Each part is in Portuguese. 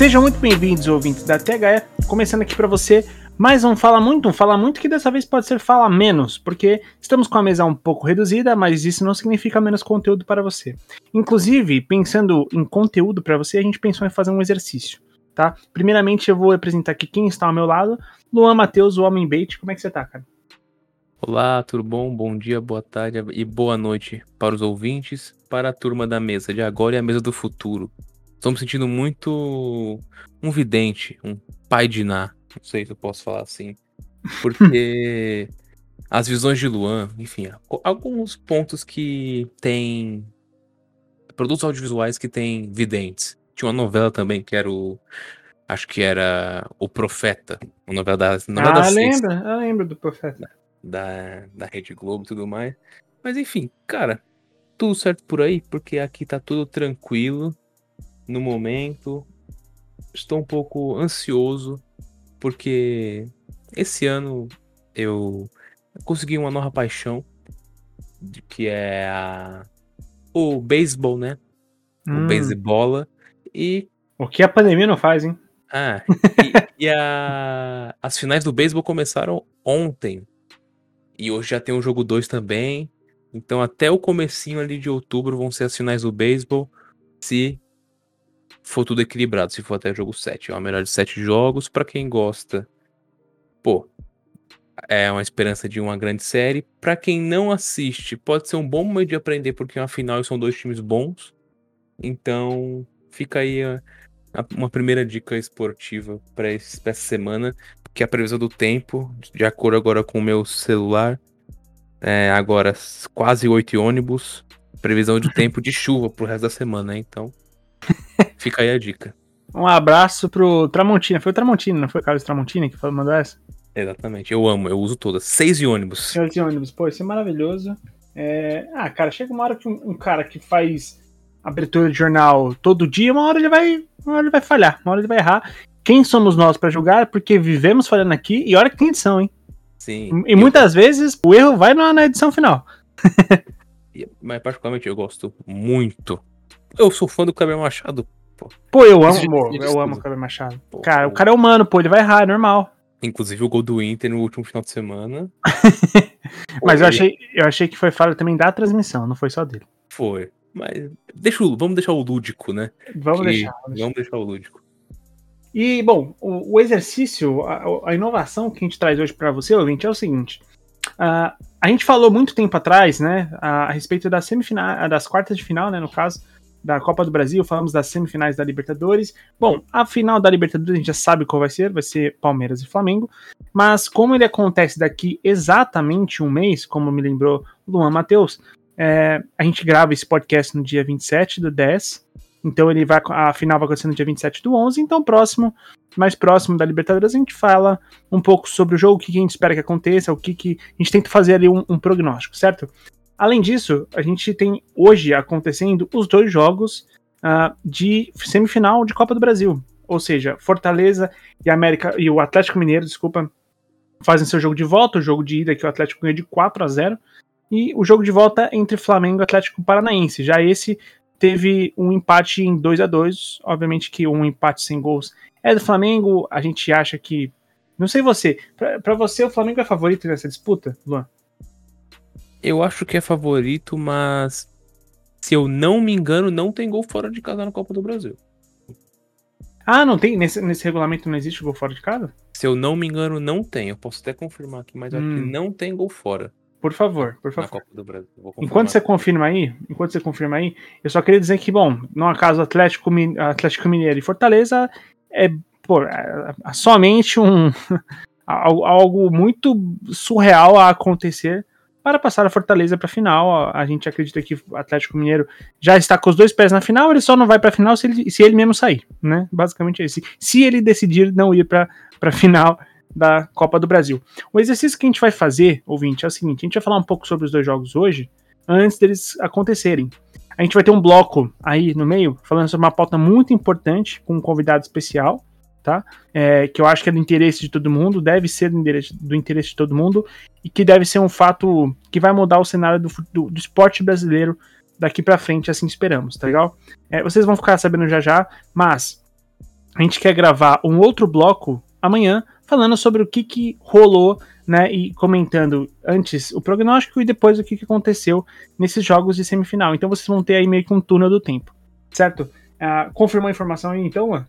Sejam muito bem-vindos, ouvintes da THE, começando aqui para você mais um Fala Muito, um Fala Muito que dessa vez pode ser Fala Menos, porque estamos com a mesa um pouco reduzida, mas isso não significa menos conteúdo para você. Inclusive, pensando em conteúdo para você, a gente pensou em fazer um exercício, tá? Primeiramente, eu vou apresentar aqui quem está ao meu lado, Luan Matheus, o Homem Bait. Como é que você tá, cara? Olá, tudo bom? Bom dia, boa tarde e boa noite para os ouvintes, para a turma da mesa de agora e a mesa do futuro. Estou me sentindo muito um vidente, um pai de Ná, não sei se eu posso falar assim. Porque as visões de Luan, enfim, alguns pontos que tem produtos audiovisuais que tem videntes. Tinha uma novela também que era o acho que era O Profeta, uma novela da novela ah, da lembra? Eu lembro do Profeta. Da, da Rede Globo e tudo mais. Mas enfim, cara, tudo certo por aí, porque aqui tá tudo tranquilo no momento. Estou um pouco ansioso porque esse ano eu consegui uma nova paixão, que é a, o beisebol, né? Hum. O beisebola. E. O que a pandemia não faz, hein? Ah, e, e a, as finais do beisebol começaram ontem. E hoje já tem o jogo 2 também. Então até o comecinho ali de outubro vão ser as finais do beisebol. Se for tudo equilibrado, se for até jogo 7. É uma melhor de 7 jogos. para quem gosta, pô, é uma esperança de uma grande série. para quem não assiste, pode ser um bom momento de aprender, porque afinal são dois times bons. Então, fica aí a, a, uma primeira dica esportiva para essa semana, que é a previsão do tempo, de acordo agora com o meu celular. É, agora quase 8 ônibus. Previsão de tempo de chuva pro resto da semana, então Fica aí a dica. Um abraço pro Tramontina. Foi o Tramontina, não foi o Carlos Tramontina que mandou essa? Exatamente, eu amo, eu uso todas. Seis de ônibus. Seis de ônibus, pô, isso é maravilhoso. É... Ah, cara, chega uma hora que um, um, cara que faz abertura de jornal todo dia, uma hora ele vai, uma hora ele vai falhar, uma hora ele vai errar. Quem somos nós para julgar? Porque vivemos falhando aqui e olha que tem edição, hein? Sim. E, e muitas vezes o erro vai na, na edição final. Mas particularmente eu gosto muito eu sou fã do Kleber Machado. Pô, pô eu amo, amor, eu amo o Kleber Machado. Pô, cara, pô. o cara é humano, pô, ele vai errar, é normal. Inclusive o gol do Inter no último final de semana. Mas eu achei, eu achei que foi falha também da transmissão, não foi só dele. Foi. Mas deixa o, vamos deixar o lúdico, né? Vamos, deixar, vamos Vamos deixar o lúdico. E, bom, o, o exercício, a, a, inovação que a gente traz hoje para você, ouvinte, é o seguinte. Uh, a gente falou muito tempo atrás, né, a, a respeito das semifinais, das quartas de final, né, no caso, da Copa do Brasil, falamos das semifinais da Libertadores. Bom, a final da Libertadores a gente já sabe qual vai ser, vai ser Palmeiras e Flamengo. Mas como ele acontece daqui exatamente um mês, como me lembrou Luan Matheus, é, a gente grava esse podcast no dia 27 do 10. Então ele vai, a final vai acontecer no dia 27 do 11. Então próximo, mais próximo da Libertadores, a gente fala um pouco sobre o jogo, o que a gente espera que aconteça, o que, que a gente tenta fazer ali um, um prognóstico, certo? Além disso, a gente tem hoje acontecendo os dois jogos uh, de semifinal de Copa do Brasil. Ou seja, Fortaleza e América e o Atlético Mineiro, desculpa, fazem seu jogo de volta, o jogo de ida que o Atlético ganha de 4 a 0 e o jogo de volta entre Flamengo e Atlético Paranaense. Já esse teve um empate em 2 a 2 obviamente que um empate sem gols é do Flamengo, a gente acha que não sei você, para você o Flamengo é favorito nessa disputa, Luan? Eu acho que é favorito, mas se eu não me engano, não tem gol fora de casa na Copa do Brasil. Ah, não tem? Nesse, nesse regulamento não existe gol fora de casa? Se eu não me engano, não tem. Eu posso até confirmar aqui, mas hum. acho que hum. não tem gol fora. Por favor, por favor. Na Copa do Brasil. Enquanto você confirma aí, enquanto você confirma aí, eu só queria dizer que, bom, no acaso Atlético, Atlético Mineiro e Fortaleza é, pô, é, é somente um algo muito surreal a acontecer para passar a Fortaleza para a final. A gente acredita que o Atlético Mineiro já está com os dois pés na final, ele só não vai para a final se ele, se ele mesmo sair, né? Basicamente é isso. Se ele decidir não ir para a final da Copa do Brasil. O exercício que a gente vai fazer, ouvinte, é o seguinte: a gente vai falar um pouco sobre os dois jogos hoje, antes deles acontecerem. A gente vai ter um bloco aí no meio, falando sobre uma pauta muito importante, com um convidado especial tá? É, que eu acho que é do interesse de todo mundo, deve ser do interesse, do interesse de todo mundo, e que deve ser um fato que vai mudar o cenário do, do, do esporte brasileiro daqui para frente, assim esperamos, tá legal? É, vocês vão ficar sabendo já já, mas a gente quer gravar um outro bloco amanhã falando sobre o que, que rolou, né? E comentando antes o prognóstico e depois o que, que aconteceu nesses jogos de semifinal. Então vocês vão ter aí meio que um túnel do tempo, certo? Uh, confirmou a informação aí então, Luan?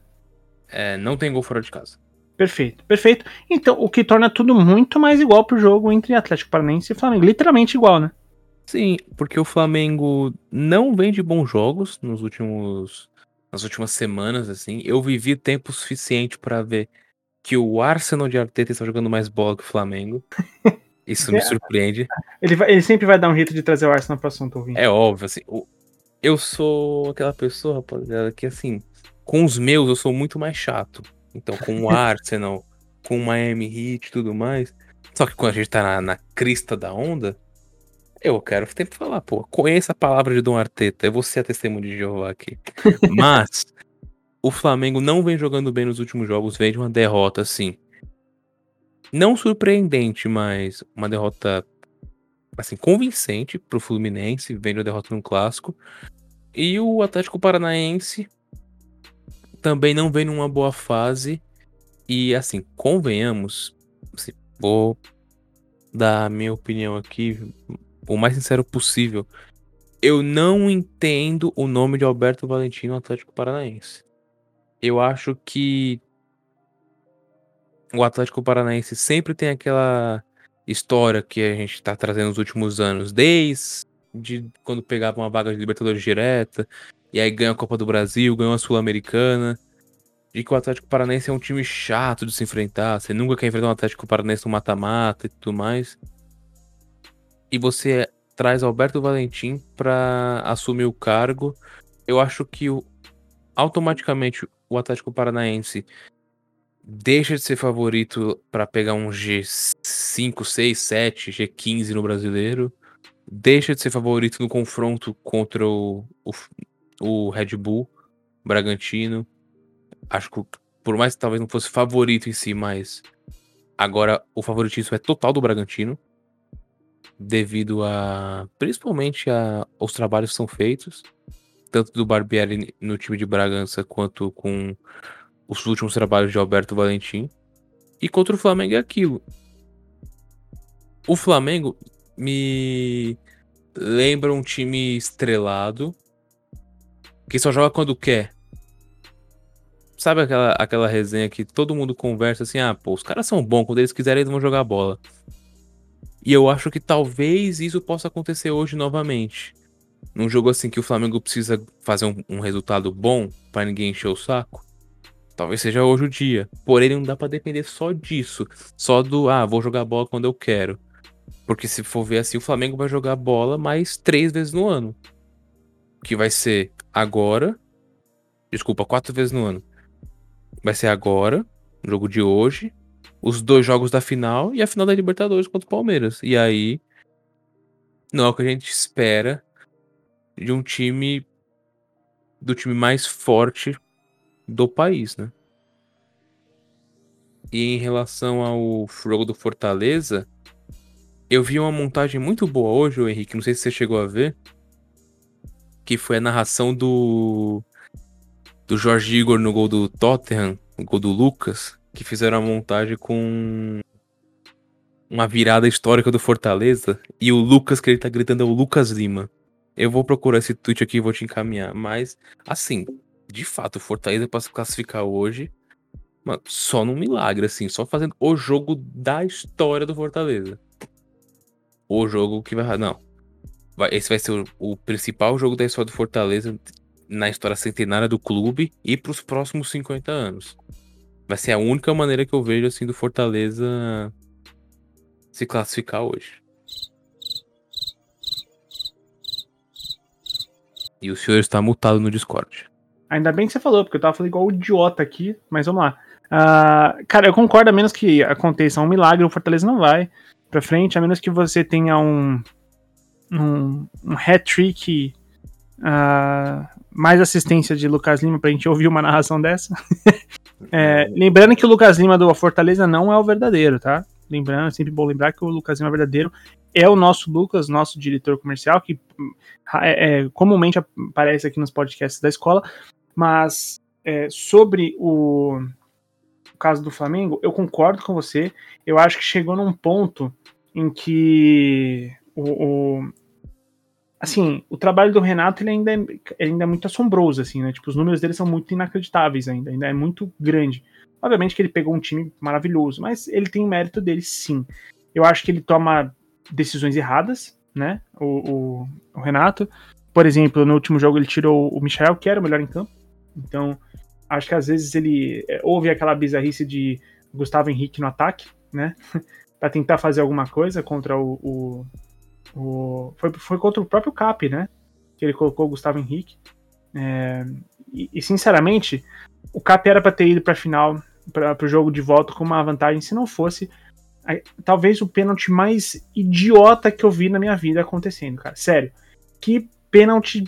É, não tem gol fora de casa. Perfeito, perfeito. Então, o que torna tudo muito mais igual pro jogo entre Atlético Paranaense e Flamengo. Literalmente igual, né? Sim, porque o Flamengo não vem de bons jogos nos últimos nas últimas semanas, assim. Eu vivi tempo suficiente para ver que o Arsenal de Arteta está jogando mais bola que o Flamengo. Isso me é. surpreende. Ele, vai, ele sempre vai dar um jeito de trazer o Arsenal pro assunto, ouvinte. É óbvio, assim. Eu sou aquela pessoa, rapaziada, que assim, com os meus eu sou muito mais chato. Então, com o Arsenal, com o Miami Heat e tudo mais. Só que quando a gente tá na, na crista da onda, eu quero sempre falar, pô, conheça a palavra de Dom Arteta, eu vou ser a testemunha de Jeová aqui. Mas o Flamengo não vem jogando bem nos últimos jogos, vem de uma derrota assim. Não surpreendente, mas uma derrota assim convincente pro Fluminense, vem de uma derrota no clássico. E o Atlético Paranaense também não vem numa boa fase. E assim, convenhamos, vou dar minha opinião aqui, o mais sincero possível. Eu não entendo o nome de Alberto Valentim no Atlético Paranaense. Eu acho que o Atlético Paranaense sempre tem aquela história que a gente está trazendo nos últimos anos, desde quando pegava uma vaga de Libertadores direta, e aí ganha a Copa do Brasil, ganhou a Sul-Americana, de que o Atlético Paranaense é um time chato de se enfrentar, você nunca quer enfrentar um Atlético Paranaense no mata-mata e tudo mais. E você traz Alberto Valentim para assumir o cargo, eu acho que o, automaticamente o Atlético Paranaense deixa de ser favorito para pegar um G5, 6, 7, G15 no brasileiro, deixa de ser favorito no confronto contra o, o, o Red Bull Bragantino. Acho que por mais que talvez não fosse favorito em si, mas agora o favoritismo é total do Bragantino devido a principalmente a, aos trabalhos que são feitos, tanto do Barbieri no time de Bragança quanto com os últimos trabalhos de Alberto Valentim. E contra o Flamengo é aquilo. O Flamengo me lembra um time estrelado que só joga quando quer. Sabe aquela, aquela resenha que todo mundo conversa assim: ah, pô, os caras são bons, quando eles quiserem eles vão jogar bola. E eu acho que talvez isso possa acontecer hoje novamente. Num jogo assim que o Flamengo precisa fazer um, um resultado bom para ninguém encher o saco. Talvez seja hoje o dia. Porém, não dá para depender só disso. Só do, ah, vou jogar bola quando eu quero. Porque se for ver assim, o Flamengo vai jogar bola mais três vezes no ano. Que vai ser agora. Desculpa, quatro vezes no ano. Vai ser agora, jogo de hoje, os dois jogos da final e a final da Libertadores contra o Palmeiras. E aí, não é o que a gente espera de um time do time mais forte do país, né? E em relação ao jogo do Fortaleza, eu vi uma montagem muito boa hoje, Henrique, não sei se você chegou a ver, que foi a narração do do Jorge Igor no gol do Tottenham, no gol do Lucas, que fizeram a montagem com uma virada histórica do Fortaleza e o Lucas que ele tá gritando é o Lucas Lima. Eu vou procurar esse tweet aqui e vou te encaminhar, mas assim, de fato, o Fortaleza para se classificar hoje, mano, só num milagre assim, só fazendo o jogo da história do Fortaleza. O jogo que vai, não. Esse vai ser o, o principal jogo da história do Fortaleza na história centenária do clube e para os próximos 50 anos. Vai ser a única maneira que eu vejo assim do Fortaleza se classificar hoje. E o senhor está mutado no Discord. Ainda bem que você falou, porque eu tava falando igual o idiota aqui, mas vamos lá. Uh, cara, eu concordo, a menos que aconteça um milagre, o Fortaleza não vai pra frente, a menos que você tenha um, um, um hat-trick, uh, mais assistência de Lucas Lima pra gente ouvir uma narração dessa. É, lembrando que o Lucas Lima do Fortaleza não é o verdadeiro, tá? Lembrando, é sempre bom lembrar que o Lucas Lima verdadeiro é o nosso Lucas, nosso diretor comercial, que é, é, comumente aparece aqui nos podcasts da escola, mas é, sobre o, o caso do Flamengo, eu concordo com você. Eu acho que chegou num ponto em que o, o, assim, o trabalho do Renato ele ainda, é, ainda é muito assombroso, assim, né? Tipo, os números dele são muito inacreditáveis ainda, ainda é muito grande. Obviamente que ele pegou um time maravilhoso, mas ele tem mérito dele sim. Eu acho que ele toma decisões erradas, né? O, o, o, Renato. Por exemplo, no último jogo ele tirou o Michel, que era o melhor em campo. Então, acho que às vezes ele é, houve aquela bizarrice de Gustavo Henrique no ataque, né? para tentar fazer alguma coisa contra o o, foi, foi contra o próprio Cap, né? Que ele colocou o Gustavo Henrique. É, e, e, sinceramente, o Cap era para ter ido para a final, para o jogo de volta com uma vantagem, se não fosse talvez o pênalti mais idiota que eu vi na minha vida acontecendo, cara. Sério. Que pênalti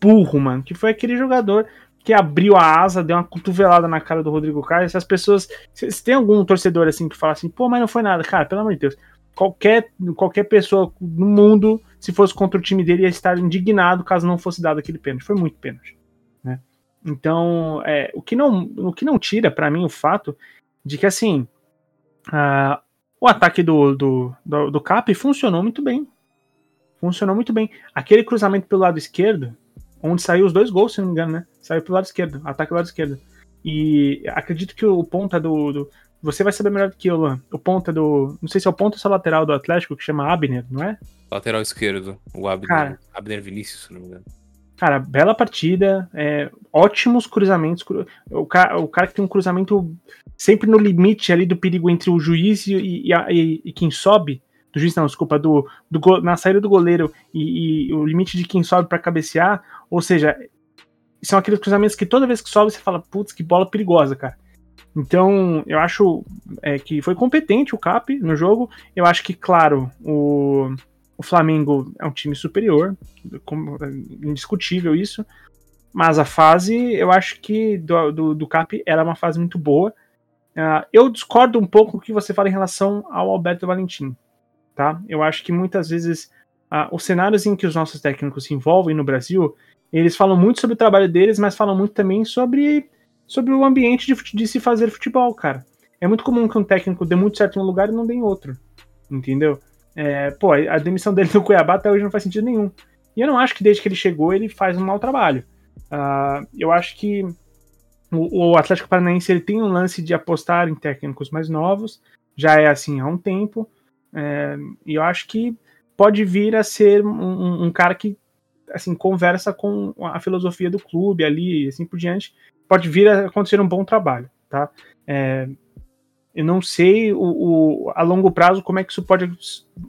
burro, mano. Que foi aquele jogador que abriu a asa, deu uma cotovelada na cara do Rodrigo Caio. Se as pessoas. Se, se tem algum torcedor assim que fala assim, pô, mas não foi nada, cara, pelo amor de Deus qualquer, qualquer pessoa no mundo, se fosse contra o time dele, ia estar indignado caso não fosse dado aquele pênalti. Foi muito pênalti. Né? Então, é, o, que não, o que não tira para mim o fato de que, assim, uh, o ataque do, do, do, do Cap funcionou muito bem. Funcionou muito bem. Aquele cruzamento pelo lado esquerdo, onde saiu os dois gols, se não me engano, né? Saiu pelo lado esquerdo, ataque pelo lado esquerdo. E acredito que o ponta do, do, você vai saber melhor do que eu, Luan. O ponta do. Não sei se é o ponta ou se é o lateral do Atlético, que chama Abner, não é? Lateral esquerdo, o Abner. Cara, Abner Vinícius, se não me engano. Cara, bela partida, é, ótimos cruzamentos. O cara, o cara que tem um cruzamento sempre no limite ali do perigo entre o juiz e, e, e, e quem sobe. Do juiz, não, desculpa, do, do na saída do goleiro e, o limite de quem sobe para cabecear. Ou seja, são aqueles cruzamentos que toda vez que sobe você fala, putz, que bola perigosa, cara. Então, eu acho é, que foi competente o Cap no jogo. Eu acho que, claro, o, o Flamengo é um time superior, é indiscutível isso. Mas a fase, eu acho que do, do, do Cap era uma fase muito boa. Uh, eu discordo um pouco do que você fala em relação ao Alberto Valentim. Tá? Eu acho que muitas vezes uh, os cenários em que os nossos técnicos se envolvem no Brasil, eles falam muito sobre o trabalho deles, mas falam muito também sobre sobre o ambiente de, de se fazer futebol, cara. É muito comum que um técnico dê muito certo em um lugar e não dê em outro. Entendeu? É, pô, a demissão dele do Cuiabá até hoje não faz sentido nenhum. E eu não acho que desde que ele chegou ele faz um mau trabalho. Uh, eu acho que o, o, Atlético Paranaense ele tem um lance de apostar em técnicos mais novos, já é assim há um tempo, é, e eu acho que pode vir a ser um, um, cara que assim conversa com a filosofia do clube ali, assim por diante, pode vir a acontecer um bom trabalho, tá? É, eu não sei o, o, a longo prazo como é que isso pode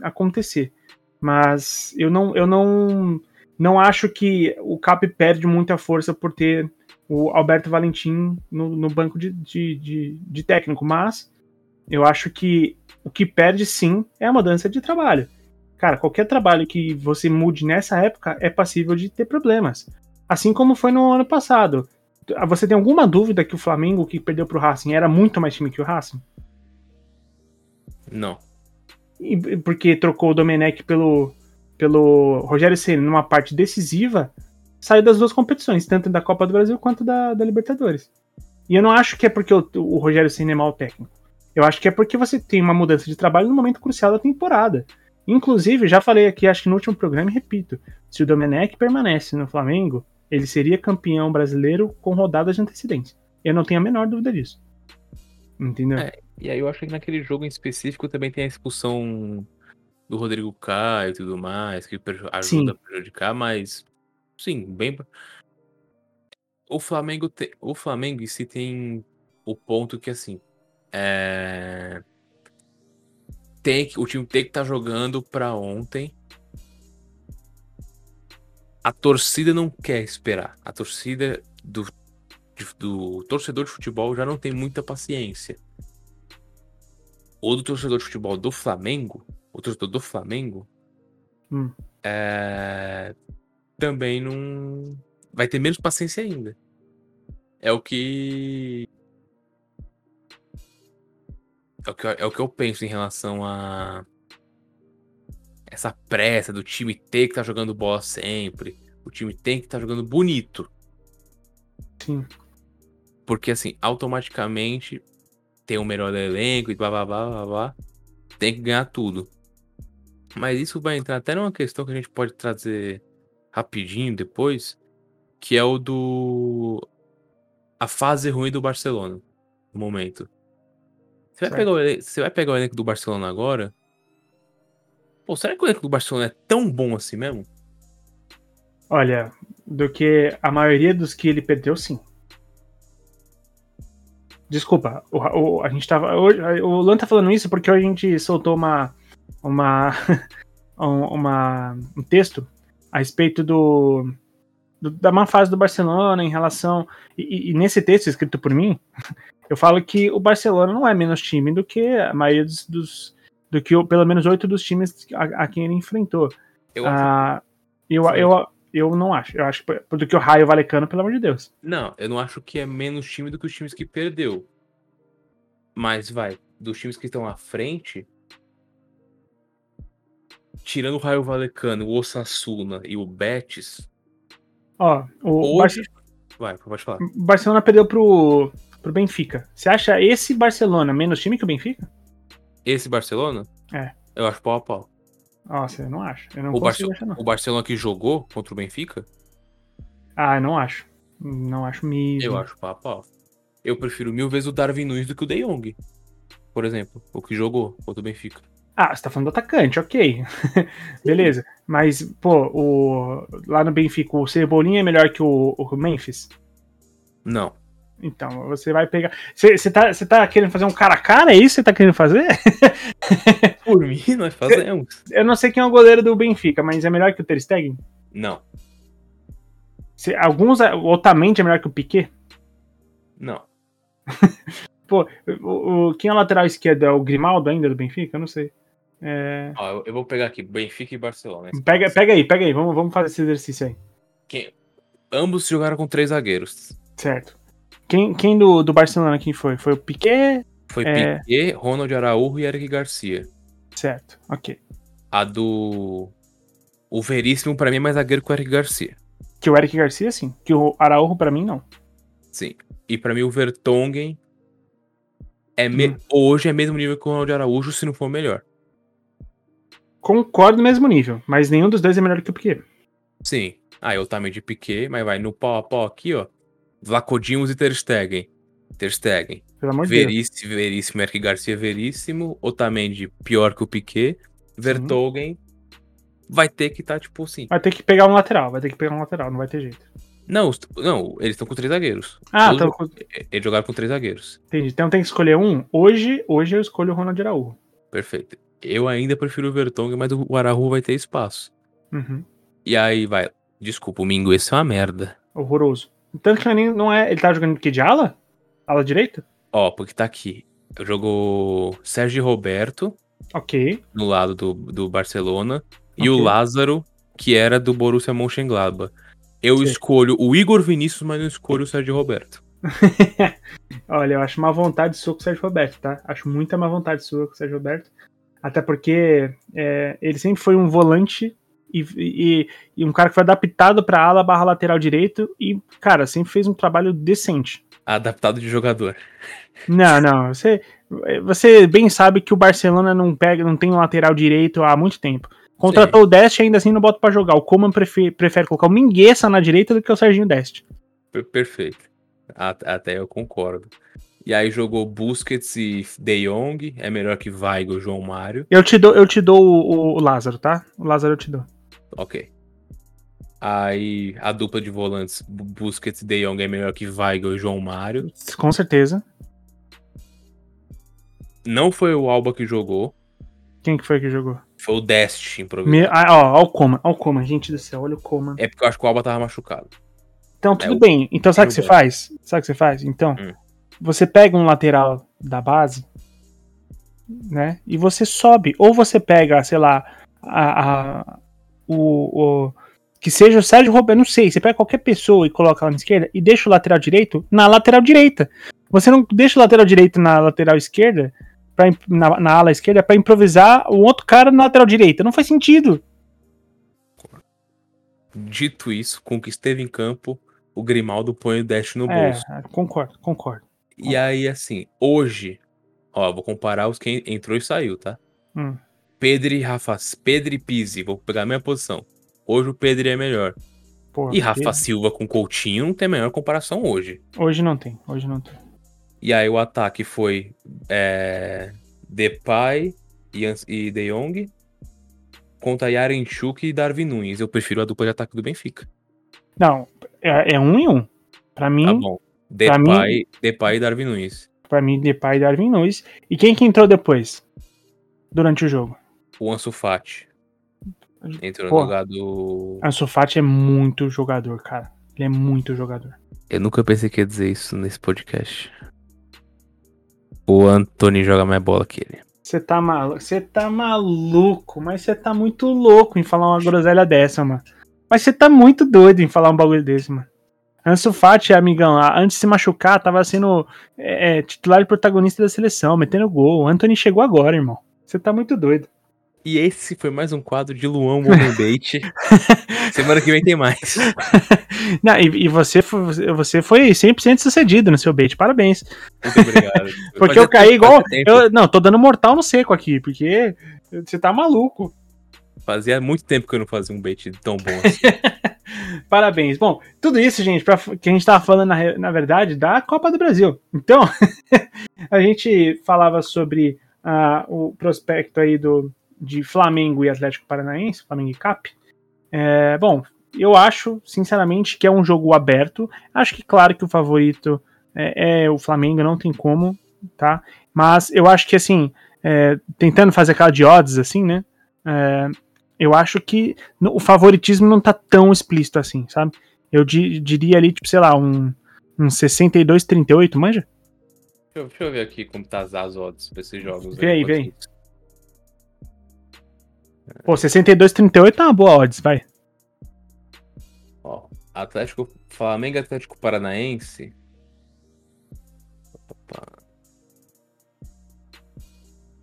acontecer, mas eu não, eu não, não acho que o Cap perde muita força por ter o Alberto Valentim no, no banco de, de, de, de técnico, mas eu acho que o que perde sim é a mudança de trabalho. Cara, qualquer trabalho que você mude nessa época é passível de ter problemas. Assim como foi no ano passado. Você tem alguma dúvida que o Flamengo, que perdeu pro Racing, era muito mais time que o Racing? Não. E, porque trocou o Domenech pelo, pelo Rogério Ceni numa parte decisiva, saiu das duas competições, tanto da Copa do Brasil quanto da, da Libertadores. E eu não acho que é porque o, o Rogério Ceni é mau técnico. Eu acho que é porque você tem uma mudança de trabalho no momento crucial da temporada. Inclusive, já falei aqui, acho que no último programa, e repito, se o Domenech permanece no Flamengo, ele seria campeão brasileiro com rodadas de antecedência. Eu não tenho a menor dúvida disso. Entendeu? É, e aí eu acho que naquele jogo em específico também tem a expulsão do Rodrigo Caio e tudo mais, que ajuda sim. a prejudicar, mas sim, bem. O Flamengo, te... o Flamengo em si tem o ponto que assim. É... Tem que... O time tem que estar tá jogando para ontem a torcida não quer esperar. A torcida do, do torcedor de futebol já não tem muita paciência. O do torcedor de futebol do Flamengo, o torcedor do Flamengo, hum. é, também não vai ter menos paciência ainda. É o que é o que, é o que eu penso em relação a essa pressa do time ter que estar tá jogando bola sempre. O time tem que estar tá jogando bonito. Sim. Porque assim, automaticamente tem o melhor elenco e blá blá blá blá blá. Tem que ganhar tudo. Mas isso vai entrar até numa questão que a gente pode trazer rapidinho depois, que é o do a fase ruim do Barcelona no momento. Você vai, pegar o, elenco, você vai pegar o elenco do Barcelona agora? Pô, será que o elenco do Barcelona é tão bom assim mesmo? Olha, do que a maioria dos que ele perdeu, sim. Desculpa, o, o, a gente tava. O, o Lan tá falando isso porque a gente soltou uma. uma. uma um texto a respeito do, do, da má fase do Barcelona em relação. E, e, nesse texto escrito por mim, eu falo que o Barcelona não é menos time do que a maioria dos. dos do que pelo menos oito dos times a, a, quem ele enfrentou. Eu, ah, eu, eu, eu não acho. Eu acho do que o Raio Valecano, pelo amor de Deus. Não, eu não acho que é menos time do que os times que perdeu. Mas vai, dos times que estão à frente, tirando o Raio Valecano, o Osasuna e o Betis. Ó, o hoje... Vai, pode falar. Barcelona perdeu pro, pro Benfica. Você acha esse Barcelona menos time que o Benfica? Esse Barcelona? É. Eu acho pau a pau. Nossa, eu não acho. Eu não o, Barce achar, não. o Barcelona que jogou contra o Benfica? Ah, eu não acho. Não acho mesmo. Eu acho pau a pau. Eu prefiro mil vezes o Darwin Nunes do que o De Jong. Por exemplo, o que jogou contra o Benfica. Ah, você tá falando do atacante, ok. Beleza. Mas, pô, o... lá no Benfica, o Cebolinha é melhor que o, o Memphis? Não. Então, você vai pegar. Você tá, tá querendo fazer um cara a cara? É isso que você tá querendo fazer? Por mim, nós fazemos. Eu não sei quem é o goleiro do Benfica, mas é melhor que o Ter Stegen? Não. Se, alguns. O Otamendi é melhor que o Piquet? Não. Pô, o, o, quem é o lateral esquerdo? É o Grimaldo ainda do Benfica? Eu não sei. É... Ó, eu, eu, vou pegar aqui, Benfica e Barcelona. Pega, pega aí, pega aí. Vamos, vamos fazer esse exercício aí. Quem, ambos jogaram com três zagueiros. Certo. Quem, quem do, do Barcelona quem foi? Foi o Piquet? Foi é... Piquet, Ronald Araújo e Eric Garcia. Certo, ok. A do. O Veríssimo, pra mim, é mais zagueiro que o Eric Garcia. Que o Eric Garcia, sim. Que o Araújo, pra mim, não. Sim. E pra mim, o Vertonghen é me... hum. hoje é mesmo nível que o Ronald Araújo, se não for melhor. Concordo no mesmo nível, mas nenhum dos dois é melhor que o Piquet. Sim. Ah, eu também de Piquet, mas vai no pau a pau aqui, ó. Vlacodimos e Ter Stegen. Ter Stegen. Pelo amor de Deus. Veríssimo, Eric Garcia Veríssimo. Otamendi pior que o Piquet. Vertogen vai ter que estar, tá, tipo assim. Vai ter que pegar um lateral, vai ter que pegar um lateral, não vai ter jeito. Não, não eles estão com três zagueiros. Ah, estão com... Eles jogaram com três zagueiros. Entendi. Então tem que escolher um. Hoje, hoje eu escolho o Ronald Araújo. Perfeito. Eu ainda prefiro o Vertonghen, mas o Araújo vai ter espaço. Uhum. E aí vai. Desculpa, o Mingo, esse é uma merda. Horroroso. Tanto que é não é. Ele tá jogando que de ala? Ala direita? Ó, porque tá aqui. Eu jogo Sérgio Roberto. Ok. No lado do, do Barcelona. Okay. E o Lázaro, que era do Borussia Mönchengladbach. Eu Sim. escolho o Igor Vinícius, mas não escolho o Sérgio Roberto. Olha, eu acho uma vontade sua com o Sérgio Roberto, tá? Acho muita má vontade sua com o Sérgio Roberto. Até porque é, ele sempre foi um volante e, e, e um cara que foi adaptado para ala barra lateral direito e, cara, sempre fez um trabalho decente. Adaptado de jogador. Não, não. Você, você bem sabe que o Barcelona não pega, não tem um lateral direito há muito tempo. Contratou Sim. o Dest ainda assim não bota para jogar. O Coman prefere, prefere colocar o Mingueça na direita do que o Serginho Dest. Perfeito. Até eu concordo. E aí jogou Busquets e De Jong, é melhor que Weigl, João Mário. Eu te dou, eu te dou o, o Lázaro, tá? O Lázaro eu te dou. Ok. Aí a dupla de volantes Busquets e De Jong é melhor que Weigl e João Mário. Com certeza. Não foi o Alba que jogou. Quem que foi que jogou? Foi o Dest improvisado. Ah, ó, ó o Coma, ó o Coma, gente do céu, olha o Coma. É porque eu acho que o Alba tava machucado. Então tudo é, bem. Então sabe o que você faz? Sabe o que você faz? Então, hum. você pega um lateral da base, né? E você sobe. Ou você pega, sei lá, a, a o, o, que seja o Sérgio Roberto, não sei, você pega qualquer pessoa e coloca lá na esquerda e deixa o lateral direito na lateral direita. Você não deixa o lateral direito na lateral esquerda, pra, na, na ala esquerda, para improvisar o outro cara na lateral direita. Não faz sentido. Dito isso, com o que esteve em campo, o Grimaldo põe o Dash no É, bolso. concordo, concordo. E aí, assim, hoje, ó, vou comparar os que entrou e saiu, tá? Hum. Pedro e Rafa, Pedro e Pizzi, vou pegar a minha posição. Hoje o Pedro é melhor. Pô, E Rafa Pedro- Silva com Coutinho não tem a menor comparação hoje. Hoje não tem, hoje não tem. E aí o ataque foi é, Depay e, De Jong contra Yarenchuk e Darwin Nunes. Eu prefiro a dupla de ataque do Benfica. Não, é, é um em um. Pra mim, Tá bom. pra mim- Depay, Depay e Darwin Nunes. pra mim, Depay e Darwin Nunes. E quem que entrou depois? Durante o jogo? O Ansu Fati. Entrou Pô. no lugar do... Ansu Fati é muito jogador, cara. Ele é muito jogador. Eu nunca pensei que ia dizer isso nesse podcast. O Anthony joga mais bola que ele. Você tá maluco, você tá maluco, mas você tá muito louco em falar uma groselha dessa, mano. Mas você tá muito doido em falar um bagulho desse, mano. Ansu Fati, amigão, antes de se machucar, tava sendo é, é, titular e protagonista da seleção, metendo gol. O Anthony chegou agora, irmão. Você tá muito doido. E esse foi mais um quadro de Luan Womanbait. Semana que vem tem mais. Não, e, e você, foi, você foi 100% sucedido no seu bait, parabéns. Muito obrigado. Porque eu caí igual. Eu, não, tô dando mortal no seco aqui, porque você tá maluco. Fazia muito tempo que eu não fazia um bait tão bom assim. Parabéns. Bom, tudo isso, gente, pra, que a gente tava falando, na, na verdade, da Copa do Brasil. Então, a gente falava sobre ah, o prospecto aí do, de Flamengo e Atlético Paranaense, Flamengo e Cap. É, bom, eu acho, sinceramente, que é um jogo aberto. Acho que, claro, que o favorito é, é o Flamengo, não tem como, tá? Mas eu acho que, assim, é, tentando fazer aquela de odds, assim, né? É, eu acho que o favoritismo não tá tão explícito assim, sabe? Eu di- diria ali, tipo, sei lá, um, um 62-38, manja? Deixa eu, deixa eu ver aqui como tá as odds pra esses jogos. Vê aí, vê aí. Pô, 62-38 é uma boa odds, vai. Ó, Atlético, Flamengo Atlético Paranaense. Opa.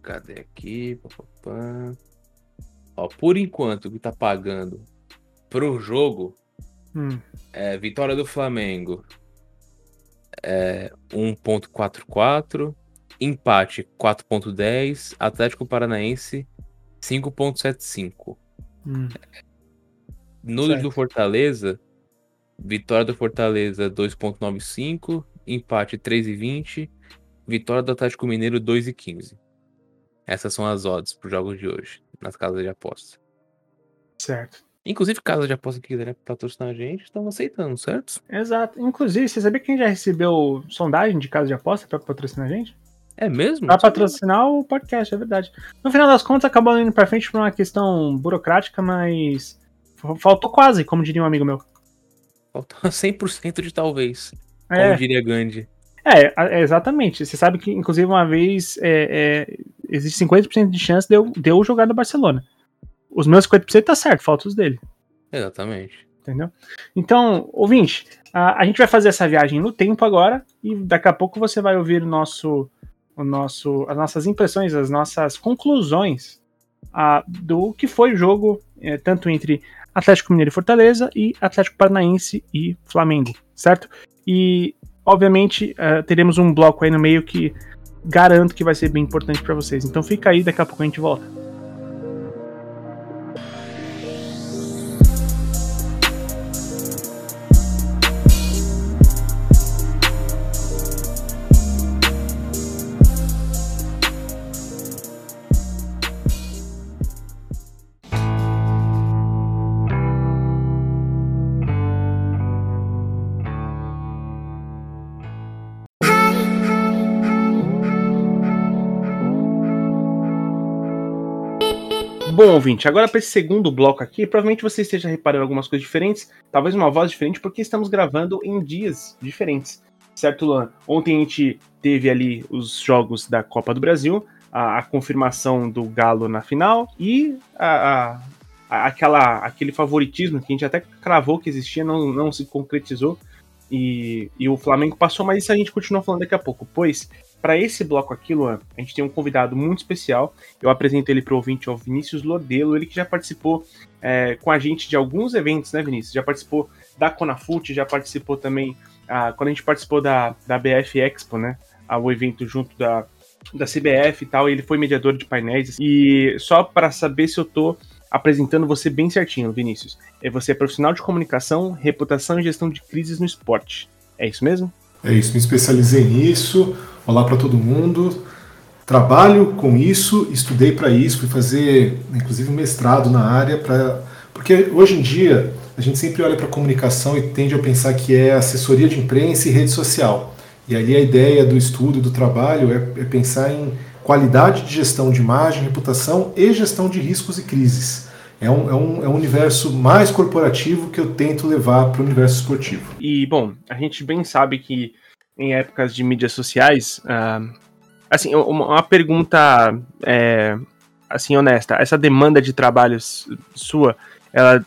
Cadê aqui? Papapá. Ó, por enquanto, o que tá pagando pro jogo Hum, é vitória do Flamengo é 1.44, empate 4.10, Atlético Paranaense 5.75. hum. Certo. do Fortaleza, vitória do Fortaleza 2.95, empate 3.20, vitória do Atlético Mineiro 2.15. Essas são as odds para os jogos de hoje, nas casas de aposta. Certo. Inclusive, casas de aposta que quiserem patrocinar a gente, estão aceitando, certo? Exato. Inclusive, você sabia quem já recebeu sondagem de casa de aposta pra patrocinar a gente? É mesmo? Pra patrocinar o podcast, é verdade. No final das contas, acabou indo pra frente por uma questão burocrática, mas faltou quase, como diria um amigo meu. Falta 100% de talvez, como É, diria Gandhi. é, é, exatamente. Você sabe que, inclusive, uma vez é, é, existe 50% de chance de eu, de eu jogar no Barcelona. Os meus 50% tá certo, falta os dele. Exatamente. Entendeu? Então, ouvinte, a, a gente vai fazer essa viagem no tempo agora e daqui a pouco você vai ouvir o nosso, o nosso, as nossas impressões, as nossas conclusões ah, do que foi o jogo, eh, tanto entre Atlético Mineiro e Fortaleza e Atlético Paranaense e Flamengo, certo? E, obviamente, eh, teremos um bloco aí no meio que garanto que vai ser bem importante para vocês. Então fica aí, daqui a pouco a gente volta. Bom, ouvinte, agora para esse segundo bloco aqui, provavelmente você esteja reparando algumas coisas diferentes, talvez uma voz diferente, porque estamos gravando em dias diferentes. Certo, Luan? Ontem a gente teve ali os jogos da Copa do Brasil, a, a confirmação do Galo na final e a- a- aquela, aquele favoritismo que a gente até cravou que existia, não, não se concretizou. E, e o Flamengo passou, mas isso a gente continua falando daqui a pouco. Pois, para esse bloco aqui, Luan, a gente tem um convidado muito especial. Eu apresento ele para o ouvinte, o Vinícius Lodelo, ele que já participou é, com a gente de alguns eventos, né, Vinícius? Já participou da Conafute, já participou também, ah, quando a gente participou da, da BF Expo, né? Ah, o evento junto da, da CBF e tal, ele foi mediador de painéis. E só para saber se eu tô apresentando você bem certinho, Vinícius. É você é profissional de comunicação, reputação e gestão de crises no esporte. É isso mesmo? É isso, me especializei nisso. Olá para todo mundo. Trabalho com isso, estudei para isso, fui fazer inclusive um mestrado na área para porque hoje em dia a gente sempre olha para comunicação e tende a pensar que é assessoria de imprensa e rede social. E ali a ideia do estudo e do trabalho é, é pensar em qualidade de gestão de imagem, reputação e gestão de riscos e crises. É um, é, um, é um universo mais corporativo que eu tento levar para o universo esportivo. E, bom, a gente bem sabe que em épocas de mídias sociais, uh, assim, uma, uma pergunta é, assim honesta, essa demanda de trabalho sua, ela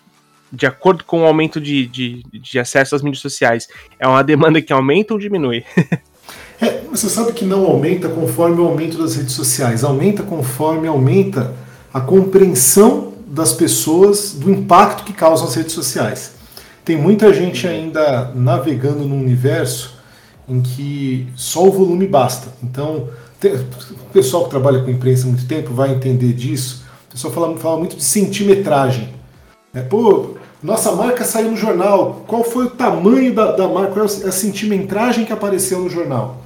de acordo com o aumento de, de, de acesso às mídias sociais, é uma demanda que aumenta ou diminui? é, você sabe que não aumenta conforme o aumento das redes sociais, aumenta conforme aumenta a compreensão das pessoas do impacto que causam as redes sociais. Tem muita gente ainda navegando num universo em que só o volume basta. Então, o pessoal que trabalha com imprensa há muito tempo vai entender disso. O pessoal fala, fala muito de centimetragem. É, pô, nossa marca saiu no jornal. Qual foi o tamanho da, da marca? Qual é a centimetragem que apareceu no jornal?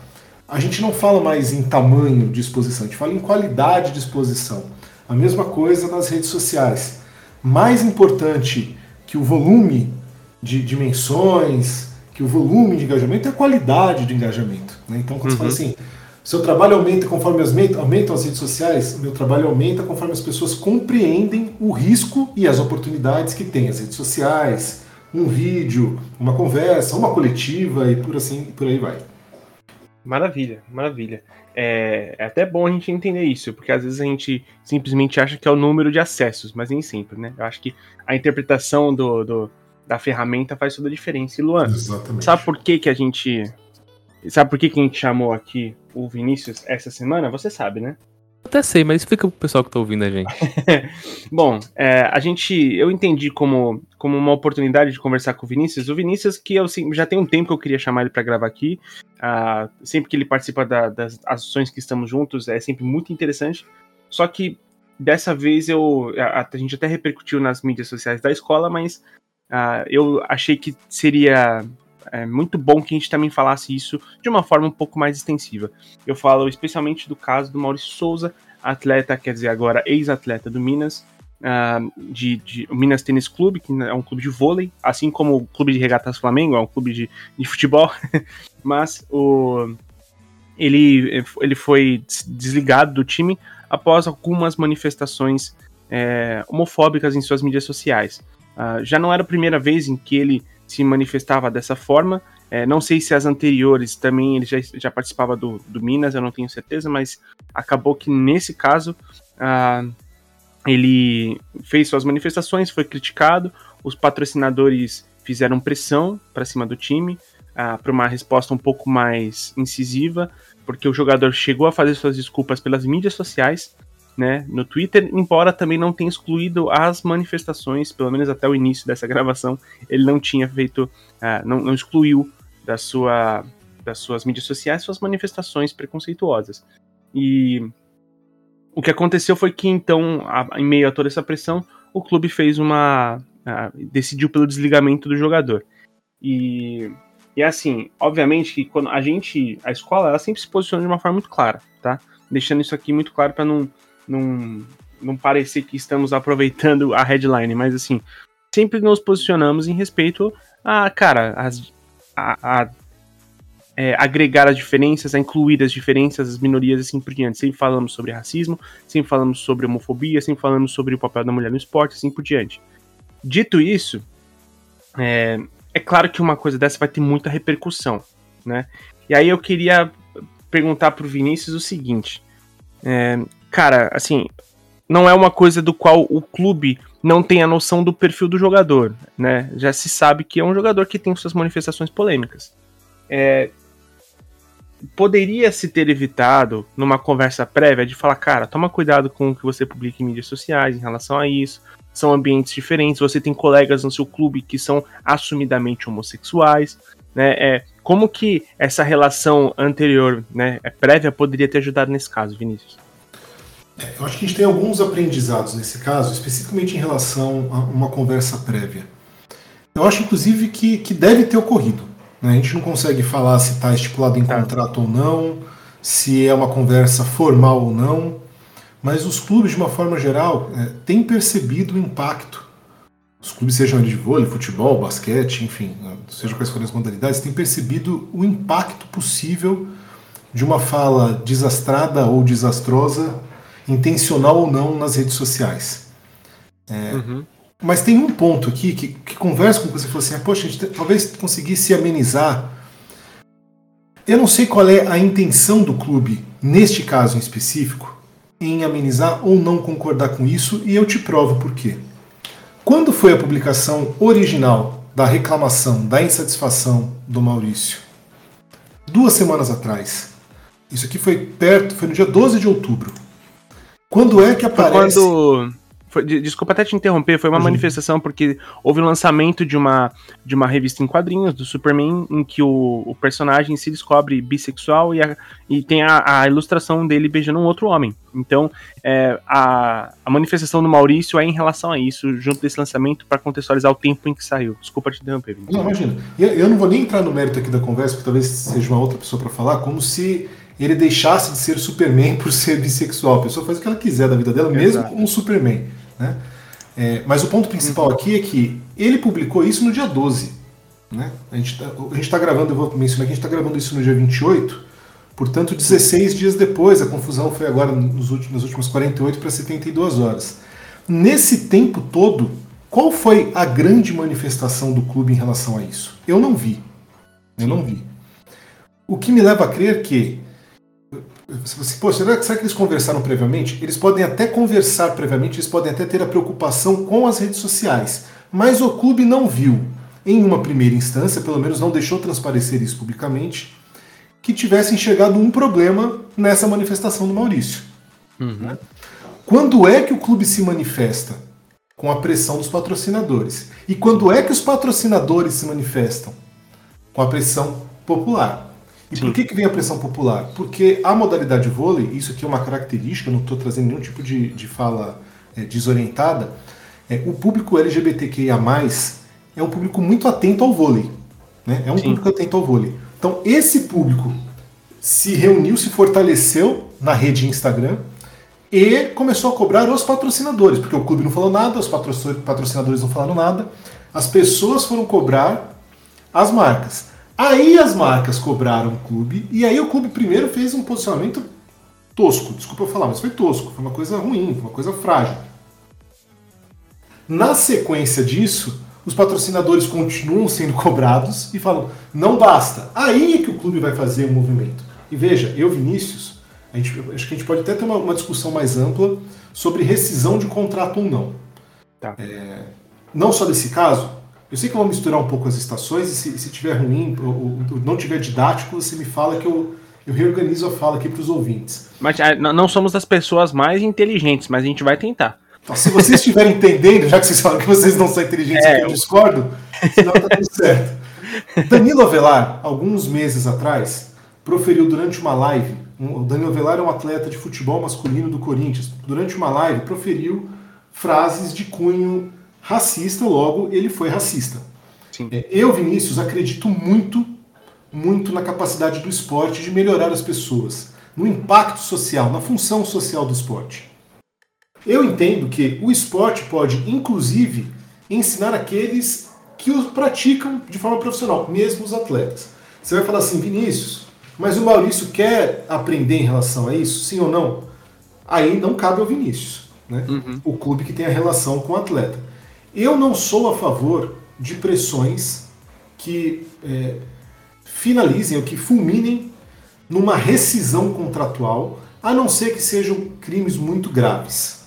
A gente não fala mais em tamanho de exposição, a gente fala em qualidade de exposição. A mesma coisa nas redes sociais. Mais importante que o volume de dimensões, que o volume de engajamento é a qualidade de engajamento. Né? Então, quando uhum. você fala uhum. assim, seu trabalho aumenta conforme as aumentam as redes sociais, meu trabalho aumenta conforme as pessoas compreendem o risco e as oportunidades que tem as redes sociais, um vídeo, uma conversa, uma coletiva e por assim, por aí vai. Maravilha, maravilha. É, é, até bom a gente entender isso, porque às vezes a gente simplesmente acha que é o número de acessos, mas nem sempre, né? Eu acho que a interpretação do, do da ferramenta faz toda a diferença. E Luan, Exatamente. sabe por que, que a gente Sabe por que, que a gente chamou aqui o Vinícius essa semana? Você sabe, né? Até sei, mas explica pro pessoal que tá ouvindo a gente. Bom, é, a gente. Eu entendi como, como uma oportunidade de conversar com o Vinícius. O Vinícius, que eu já tem um tempo que eu queria chamar ele para gravar aqui. Uh, sempre que ele participa da, das ações que estamos juntos, é sempre muito interessante. Só que dessa vez eu. A, a gente até repercutiu nas mídias sociais da escola, mas uh, eu achei que seria é muito bom que a gente também falasse isso de uma forma um pouco mais extensiva. Eu falo especialmente do caso do Maurício Souza, atleta, quer dizer, agora ex-atleta do Minas, uh, de, de, Minas Tênis Clube, que é um clube de vôlei, assim como o Clube de Regatas Flamengo, é um clube de, de futebol, mas o, ele, ele foi desligado do time após algumas manifestações é, homofóbicas em suas mídias sociais. Uh, já não era a primeira vez em que ele se manifestava dessa forma. É, não sei se as anteriores também ele já, já participava do, do Minas, eu não tenho certeza, mas acabou que nesse caso uh, ele fez suas manifestações, foi criticado, os patrocinadores fizeram pressão para cima do time uh, para uma resposta um pouco mais incisiva, porque o jogador chegou a fazer suas desculpas pelas mídias sociais, né, no Twitter, embora também não tenha excluído as manifestações, pelo menos até o início dessa gravação, ele não tinha feito, uh, não, não, excluiu da sua, das suas mídias sociais suas manifestações preconceituosas. E o que aconteceu foi que, então, a, em meio a toda essa pressão, o clube fez uma. Uh, decidiu pelo desligamento do jogador. E, e assim, obviamente que quando a gente, a escola, ela sempre se posiciona de uma forma muito clara, tá? Deixando isso aqui muito claro para não não, não parecer que estamos aproveitando a headline, mas assim, sempre nos posicionamos em respeito a, cara, as, a, a é, agregar as diferenças, a incluir as diferenças, as minorias assim por diante. Sempre falamos sobre racismo, sempre falamos sobre homofobia, sempre falamos sobre o papel da mulher no esporte, assim por diante. Dito isso, é, é claro que uma coisa dessa vai ter muita repercussão, né? E aí eu queria perguntar pro Vinícius o seguinte: é, cara, assim, não é uma coisa do qual o clube não tem a noção do perfil do jogador, né? Já se sabe que é um jogador que tem suas manifestações polêmicas. É, poderia se ter evitado numa conversa prévia de falar, cara, toma cuidado com o que você publica em mídias sociais em relação a isso. são ambientes diferentes, você tem colegas no seu clube que são assumidamente homossexuais, né? É, como que essa relação anterior, né, é prévia, poderia ter ajudado nesse caso, Vinícius? É, eu acho que a gente tem alguns aprendizados nesse caso, especificamente em relação a uma conversa prévia. Eu acho, inclusive, que, que deve ter ocorrido. Né? A gente não consegue falar se está estipulado em tá. contrato ou não, se é uma conversa formal ou não, mas os clubes, de uma forma geral, é, têm percebido o impacto. Os clubes, sejam de vôlei, futebol, basquete, enfim, né, seja quais forem as modalidades, têm percebido o impacto possível de uma fala desastrada ou desastrosa, intencional ou não, nas redes sociais. É, uhum. Mas tem um ponto aqui que, que conversa com você falou assim: ah, poxa, a gente talvez conseguisse amenizar. Eu não sei qual é a intenção do clube, neste caso em específico, em amenizar ou não concordar com isso, e eu te provo por quê. Quando foi a publicação original da reclamação, da insatisfação do Maurício? Duas semanas atrás. Isso aqui foi perto, foi no dia 12 de outubro. Quando é que aparece. Foi quando foi, desculpa até te interromper, foi uma uhum. manifestação porque houve o lançamento de uma, de uma revista em quadrinhos do Superman em que o, o personagem se descobre bissexual e, a, e tem a, a, ilustração dele beijando um outro homem. Então, é, a, a manifestação do Maurício é em relação a isso, junto desse lançamento, para contextualizar o tempo em que saiu. Desculpa te interromper, Vinícius. Não, imagina. Eu, eu não vou nem entrar no mérito aqui da conversa, porque talvez seja uma outra pessoa para falar, como se ele deixasse de ser Superman por ser bissexual. A pessoa faz o que ela quiser da vida dela, Exato. mesmo um Superman. Né? É, mas o ponto principal aqui é que ele publicou isso no dia 12. Né? A gente está tá gravando, eu vou mencionar que a gente está gravando isso no dia 28, portanto, 16 dias depois, a confusão foi agora nos últimos, nas últimas 48 para 72 horas. Nesse tempo todo, qual foi a grande manifestação do clube em relação a isso? Eu não vi. Eu não vi. O que me leva a crer que você, pô, será, será que eles conversaram previamente? Eles podem até conversar previamente, eles podem até ter a preocupação com as redes sociais, mas o clube não viu, em uma primeira instância, pelo menos não deixou transparecer isso publicamente, que tivesse enxergado um problema nessa manifestação do Maurício. Uhum. Quando é que o clube se manifesta? Com a pressão dos patrocinadores. E quando é que os patrocinadores se manifestam? Com a pressão popular. E Sim. por que, que vem a pressão popular? Porque a modalidade vôlei, isso aqui é uma característica, não estou trazendo nenhum tipo de, de fala é, desorientada, é, o público LGBTQIA+, é um público muito atento ao vôlei. Né? É um Sim. público atento ao vôlei. Então, esse público se reuniu, se fortaleceu na rede Instagram e começou a cobrar os patrocinadores, porque o clube não falou nada, os patrocinadores não falaram nada, as pessoas foram cobrar as marcas. Aí as marcas cobraram o clube, e aí o clube primeiro fez um posicionamento tosco, desculpa eu falar, mas foi tosco, foi uma coisa ruim, foi uma coisa frágil. Na sequência disso, os patrocinadores continuam sendo cobrados e falam, não basta. Aí é que o clube vai fazer o um movimento. E veja, eu, Vinícius, gente, acho que a gente pode até ter uma, uma discussão mais ampla sobre rescisão de contrato ou não. Tá. É, não só desse caso, eu sei que eu vou misturar um pouco as estações, e se, se tiver ruim ou, ou não tiver didático, você me fala que eu, eu reorganizo a fala aqui para os ouvintes. Mas ah, não somos as pessoas mais inteligentes, mas a gente vai tentar. Então, se vocês estiverem entendendo, já que vocês falam que vocês não são inteligentes é, eu discordo, senão tá tudo certo. Danilo Avelar, alguns meses atrás, proferiu durante uma live. Um, o Danilo Avelar é um atleta de futebol masculino do Corinthians. Durante uma live, proferiu frases de cunho racista, logo ele foi racista. Sim. É, eu, Vinícius, acredito muito, muito na capacidade do esporte de melhorar as pessoas, no impacto social, na função social do esporte. Eu entendo que o esporte pode, inclusive, ensinar aqueles que o praticam de forma profissional, mesmo os atletas. Você vai falar assim, Vinícius, mas o Maurício quer aprender em relação a isso, sim ou não? Aí não cabe ao Vinícius, né? Uhum. o clube que tem a relação com o atleta. Eu não sou a favor de pressões que é, finalizem ou que fulminem numa rescisão contratual, a não ser que sejam crimes muito graves.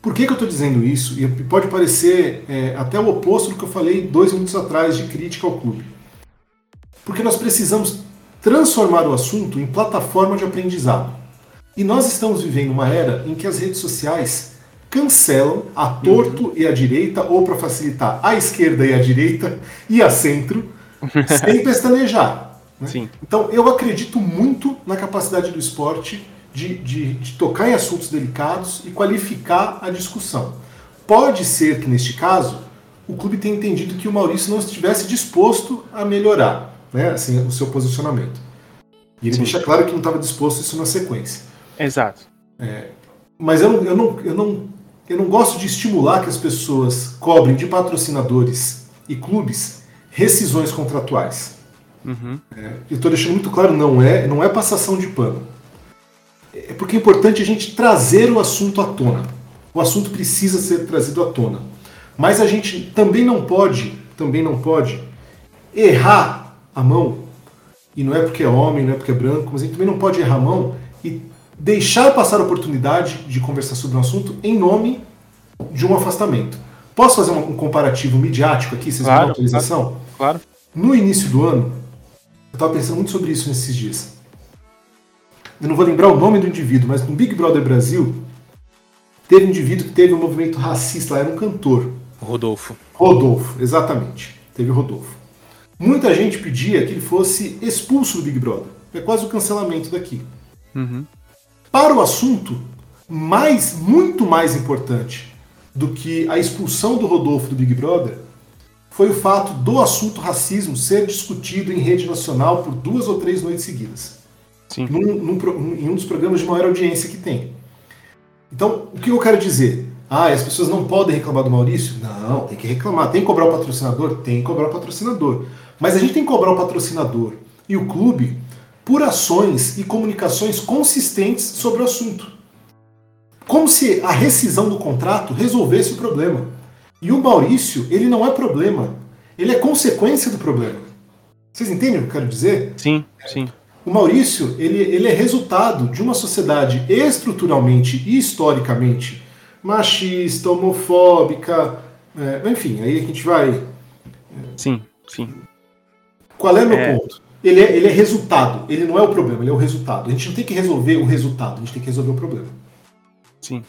Por que, que eu estou dizendo isso? E pode parecer é, até o oposto do que eu falei dois minutos atrás de crítica ao clube. Porque nós precisamos transformar o assunto em plataforma de aprendizado. E nós estamos vivendo uma era em que as redes sociais cancelam a torto uhum. e a direita, ou para facilitar, a esquerda e a direita, e a centro, sem pestanejar. Né? Então eu acredito muito na capacidade do esporte de, de, de tocar em assuntos delicados e qualificar a discussão. Pode ser que, neste caso, o clube tenha entendido que o Maurício não estivesse disposto a melhorar né, assim, o seu posicionamento. E ele Sim. deixa claro que não estava disposto a isso na sequência. Exato. É, mas eu eu, não, eu, não, eu não gosto de estimular que as pessoas cobrem de patrocinadores e clubes rescisões contratuais. Uhum. É, eu estou deixando muito claro, não é, não é passação de pano. É porque é importante a gente trazer o assunto à tona. O assunto precisa ser trazido à tona. Mas a gente também não pode, também não pode errar a mão. E não é porque é homem, não é porque é branco, mas a gente também não pode errar a mão e deixar passar a oportunidade de conversar sobre um assunto em nome de um afastamento. Posso fazer um comparativo midiático aqui, vocês claro, me dão autorização? Claro, claro. No início do ano, eu estava pensando muito sobre isso nesses dias. Eu não vou lembrar o nome do indivíduo, mas no Big Brother Brasil, teve um indivíduo que teve um movimento racista, lá era um cantor. Rodolfo. Rodolfo, exatamente. Teve Rodolfo. Muita gente pedia que ele fosse expulso do Big Brother. É quase o cancelamento daqui. Uhum. Para o assunto, mais, muito mais importante do que a expulsão do Rodolfo do Big Brother foi o fato do assunto racismo ser discutido em rede nacional por duas ou três noites seguidas. Sim. Num, num, em um dos programas de maior audiência que tem. Então, o que eu quero dizer? Ah, as pessoas não podem reclamar do Maurício? Não, tem que reclamar. Tem que cobrar o patrocinador? Tem que cobrar o patrocinador. Mas a gente tem que cobrar o patrocinador e o clube por ações e comunicações consistentes sobre o assunto. Como se a rescisão do contrato resolvesse o problema. E o Maurício, ele não é problema. Ele é consequência do problema. Vocês entendem o que eu quero dizer? Sim, sim. O Maurício, ele, ele é resultado de uma sociedade estruturalmente e historicamente machista, homofóbica, é, enfim, aí a gente vai. Sim, sim. Qual é o meu é... ponto? Ele é, ele é resultado, ele não é o problema, ele é o resultado. A gente não tem que resolver o resultado, a gente tem que resolver o problema. Sim.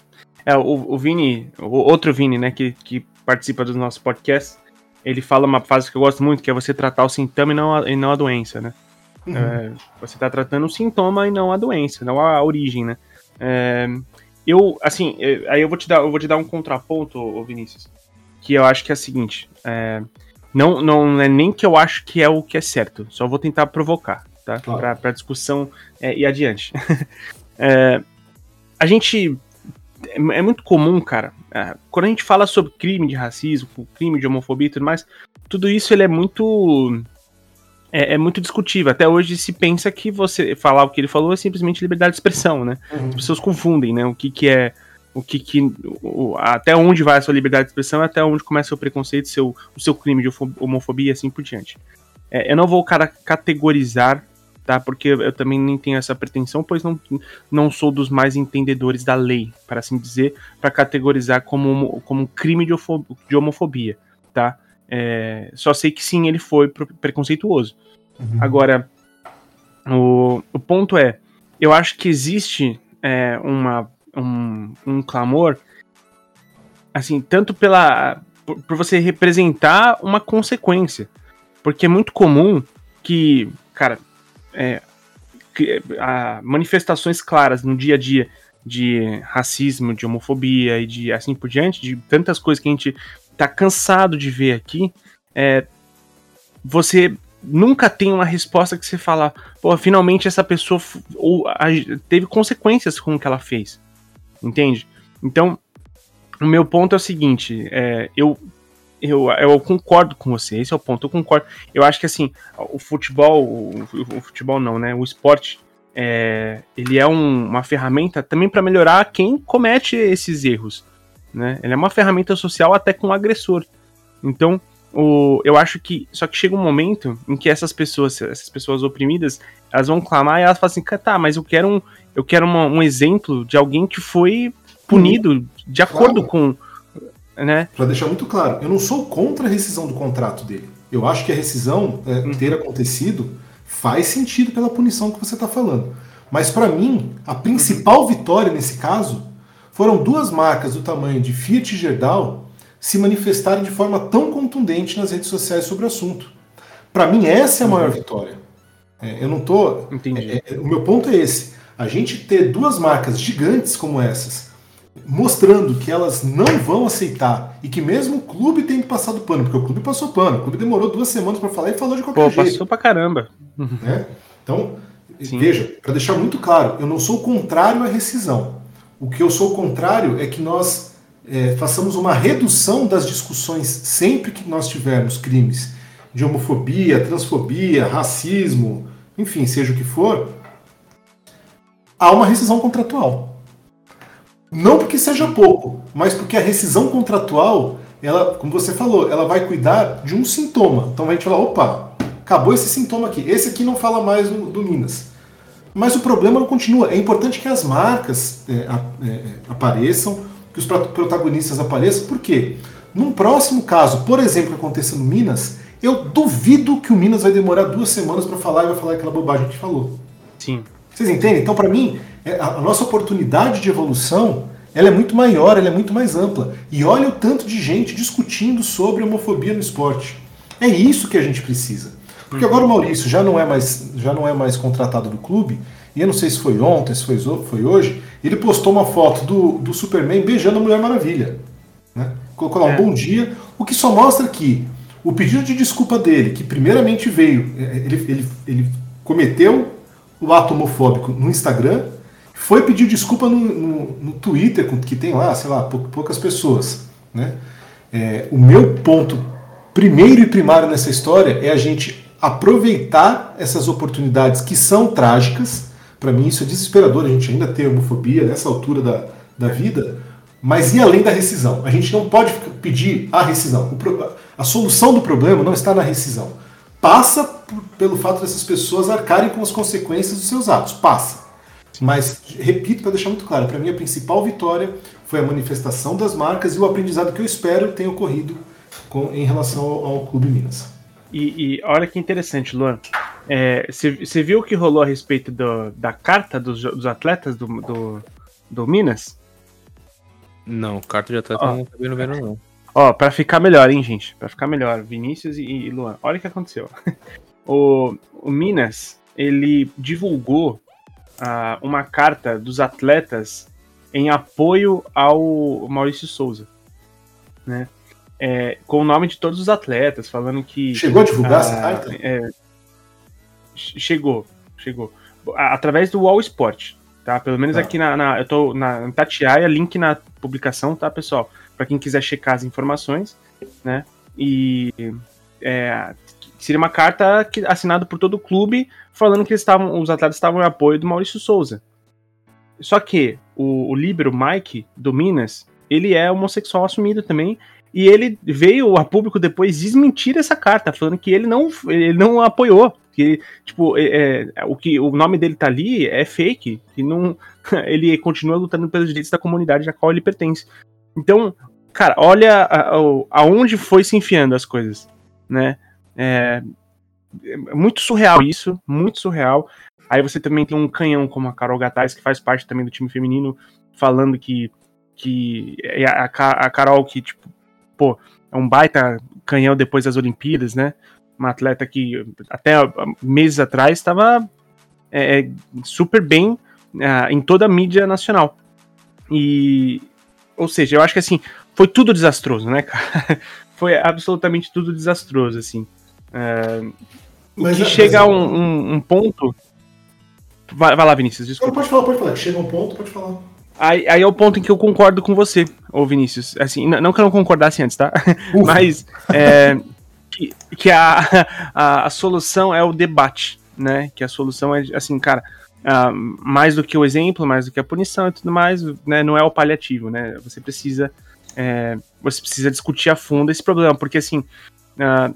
É, o, o Vini, o outro Vini, né, que, que participa dos nossos podcasts, ele fala uma frase que eu gosto muito, que é você tratar o sintoma e não a, e não a doença, né? Uhum. É, você está tratando o sintoma e não a doença, não a origem, né? É, eu, assim, é, aí eu vou te dar, eu vou te dar um contraponto, Vinícius, que eu acho que é o seguinte, é, não, não é nem que eu acho que é o que é certo, só vou tentar provocar, tá? Claro. Pra discussão é, ir adiante. é, a gente. É, é muito comum, cara, é, quando a gente fala sobre crime de racismo, crime de homofobia e tudo mais, tudo isso ele é muito. É, é, muito discutível. Até hoje se pensa que você falar o que ele falou é simplesmente liberdade de expressão, né? Uhum. As pessoas confundem, né? O que, que é o que, que o, até onde vai a sua liberdade de expressão, até onde começa o preconceito, seu, o seu crime de homofobia e assim por diante. É, eu não vou cara, categorizar, tá? Porque eu também nem tenho essa pretensão, pois não, não sou dos mais entendedores da lei, para assim dizer, para categorizar como, como um crime de, de homofobia, tá? É, só sei que sim, ele foi preconceituoso. Uhum. Agora, o, o ponto é, eu acho que existe é, uma um, um clamor, assim, tanto pela por, por, você representar uma consequência, porque é muito comum que, cara, é, que, a, manifestações claras no dia a dia de racismo, de homofobia e de assim por diante, de tantas coisas que a gente tá cansado de ver aqui, é, você nunca tem uma resposta que você fala, pô, finalmente essa pessoa ou, a, teve consequências com o que ela fez entende? Então, o meu ponto é o seguinte, é, eu, eu, eu concordo com você, esse é o ponto, eu concordo. Eu acho que assim, o futebol, o, o futebol não, né? O esporte, é, ele é um, uma ferramenta também para melhorar quem comete esses erros, né? Ele é uma ferramenta social até com o agressor. Então, o, eu acho que só que chega um momento em que essas pessoas, essas pessoas oprimidas, elas vão clamar e elas falam assim, tá, mas eu quero um, eu quero uma, um exemplo de alguém que foi punido de acordo claro. com. Né? Para deixar muito claro, eu não sou contra a rescisão do contrato dele. Eu acho que a rescisão é, hum. ter acontecido faz sentido pela punição que você está falando. Mas para mim, a principal uhum. vitória nesse caso foram duas marcas do tamanho de Fiat e Gerdau se manifestarem de forma tão contundente nas redes sociais sobre o assunto. Para mim, essa é a maior vitória. É, eu não tô. Entendi. É, o meu ponto é esse. A gente ter duas marcas gigantes como essas, mostrando que elas não vão aceitar e que mesmo o clube tem passado pano, porque o clube passou pano, o clube demorou duas semanas para falar e falou de qualquer Pô, jeito. passou pra caramba. Né? Então, Sim. veja, para deixar muito claro, eu não sou contrário à rescisão. O que eu sou contrário é que nós é, façamos uma redução das discussões sempre que nós tivermos crimes de homofobia, transfobia, racismo, enfim, seja o que for, há uma rescisão contratual. Não porque seja pouco, mas porque a rescisão contratual, ela, como você falou, ela vai cuidar de um sintoma. Então a gente fala, opa, acabou esse sintoma aqui. Esse aqui não fala mais do, do Minas. Mas o problema não continua. É importante que as marcas é, é, apareçam, que os protagonistas apareçam, por quê? Num próximo caso, por exemplo, que aconteça no Minas, eu duvido que o Minas vai demorar duas semanas para falar e vai falar aquela bobagem que falou. Sim. Vocês entendem? Então, para mim, a nossa oportunidade de evolução ela é muito maior, ela é muito mais ampla. E olha o tanto de gente discutindo sobre homofobia no esporte. É isso que a gente precisa. Porque agora o Maurício já não é mais, já não é mais contratado do clube, e eu não sei se foi ontem, se foi, foi hoje, ele postou uma foto do, do Superman beijando a Mulher Maravilha. Né? Colocou lá um É. bom dia, o que só mostra que o pedido de desculpa dele, que primeiramente veio, é, ele, ele, ele cometeu o ato homofóbico no Instagram, foi pedir desculpa no, no, no Twitter, que tem lá, sei lá, pou- poucas pessoas. Né? É, o meu ponto primeiro e primário nessa história é a gente aproveitar essas oportunidades que são trágicas. Para mim, isso é desesperador, a gente ainda ter homofobia nessa altura da, da vida, mas ir além da rescisão. A gente não pode pedir a rescisão. A solução do problema não está na rescisão. Passa por- pelo fato dessas pessoas arcarem com as consequências dos seus atos. Passa. Mas, repito, para deixar muito claro, para mim a principal vitória foi a manifestação das marcas e o aprendizado que eu espero tenha ocorrido com- em relação ao, ao Clube Minas. E, e olha que interessante, Luan. Você viu o que rolou a respeito do- da carta dos, dos atletas do, do, do Minas? Não, carta de atleta Ó. eu não acabei não vendo, não. Ó, pra ficar melhor, hein, gente? Pra ficar melhor, Vinícius e, e Luan. Olha o que aconteceu. O, o Minas, ele divulgou ah, uma carta dos atletas em apoio ao Maurício Souza, né? É, com o nome de todos os atletas, falando que Chegou a divulgar essa Ah, carta? é, che- chegou, chegou. Através do All Sport, tá? Pelo menos Tá. aqui na, na- Eu tô na Tatiaia, link na publicação, tá, pessoal? Pra quem quiser checar as informações, né? E. é, seria uma carta que, assinada por todo o clube, falando que eles estavam, os atletas estavam em apoio do Maurício Souza. Só que o, o Libero Mike, do Minas, ele é homossexual assumido também. E ele veio a público depois desmentir essa carta, falando que ele não, ele não apoiou. Que, tipo, é, é, o, que, o nome dele tá ali é fake. Que não, ele continua lutando pelos direitos da comunidade a qual ele pertence. Então, cara, olha aonde foi se enfiando as coisas, né? É, é muito surreal isso, muito surreal. Aí você também tem um canhão como a Carol Gataz, que faz parte também do time feminino, falando que, que é a, a Carol que, tipo, pô, é um baita canhão depois das Olimpíadas, né? Uma atleta que até meses atrás estava é, é, super bem ah, em toda a mídia nacional. E, ou seja, eu acho que assim, foi tudo desastroso, né, cara? Foi absolutamente tudo desastroso, assim. É, Mas, que mas- chega a um, um- um ponto. Vai, vai lá, Vinícius, desculpa. pode falar, pode falar. Chega um ponto, pode falar. Aí, aí é o ponto em que eu concordo com você, ô Vinícius. Assim, não que eu não concordasse antes, tá? Ufa. Mas é, que, que a, a, a solução é o debate, né? Que a solução é, assim, cara, ah, mais do que o exemplo, mais do que a punição e tudo mais, né? Não é o paliativo, né? Você precisa, é, você precisa discutir a fundo esse problema, porque assim, ah,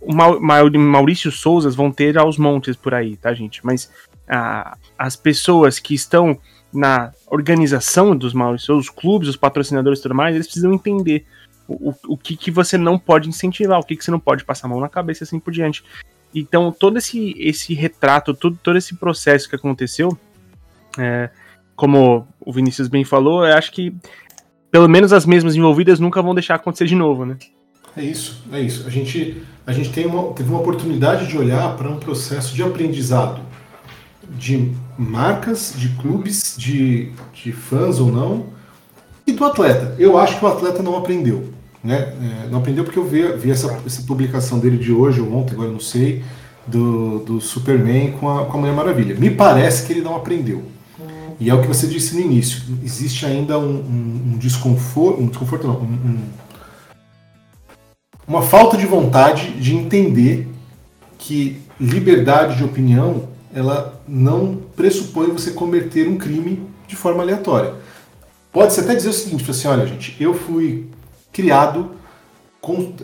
o Mau- Mau- Maurício Souzas vão ter aos montes por aí, tá, gente? Mas ah, as pessoas que estão na organização dos Maurício, os clubes, os patrocinadores e tudo mais, eles precisam entender o, o, que, que você não pode incentivar, o que, que você não pode passar a mão na cabeça e assim por diante. Então, todo esse, esse retrato, todo, todo esse processo que aconteceu, é, como o Vinícius bem falou, eu acho que pelo menos as mesmas envolvidas nunca vão deixar acontecer de novo, né? É isso, é isso. A gente, a gente tem uma, teve uma oportunidade de olhar para um processo de aprendizado de marcas, de clubes, de, de fãs ou não, e do atleta. Eu acho que o atleta não aprendeu. Né? É, não aprendeu porque eu vi, vi essa, essa, publicação dele de hoje ou ontem, agora não sei, do, do Superman com a, com a Mulher Maravilha. Me parece que ele não aprendeu. E é o que você disse no início. Existe ainda um, um, um desconforto, um desconforto não, um, uma falta de vontade de entender que liberdade de opinião ela não pressupõe você cometer um crime de forma aleatória. Pode-se até dizer o seguinte, assim, olha gente, eu fui criado, com,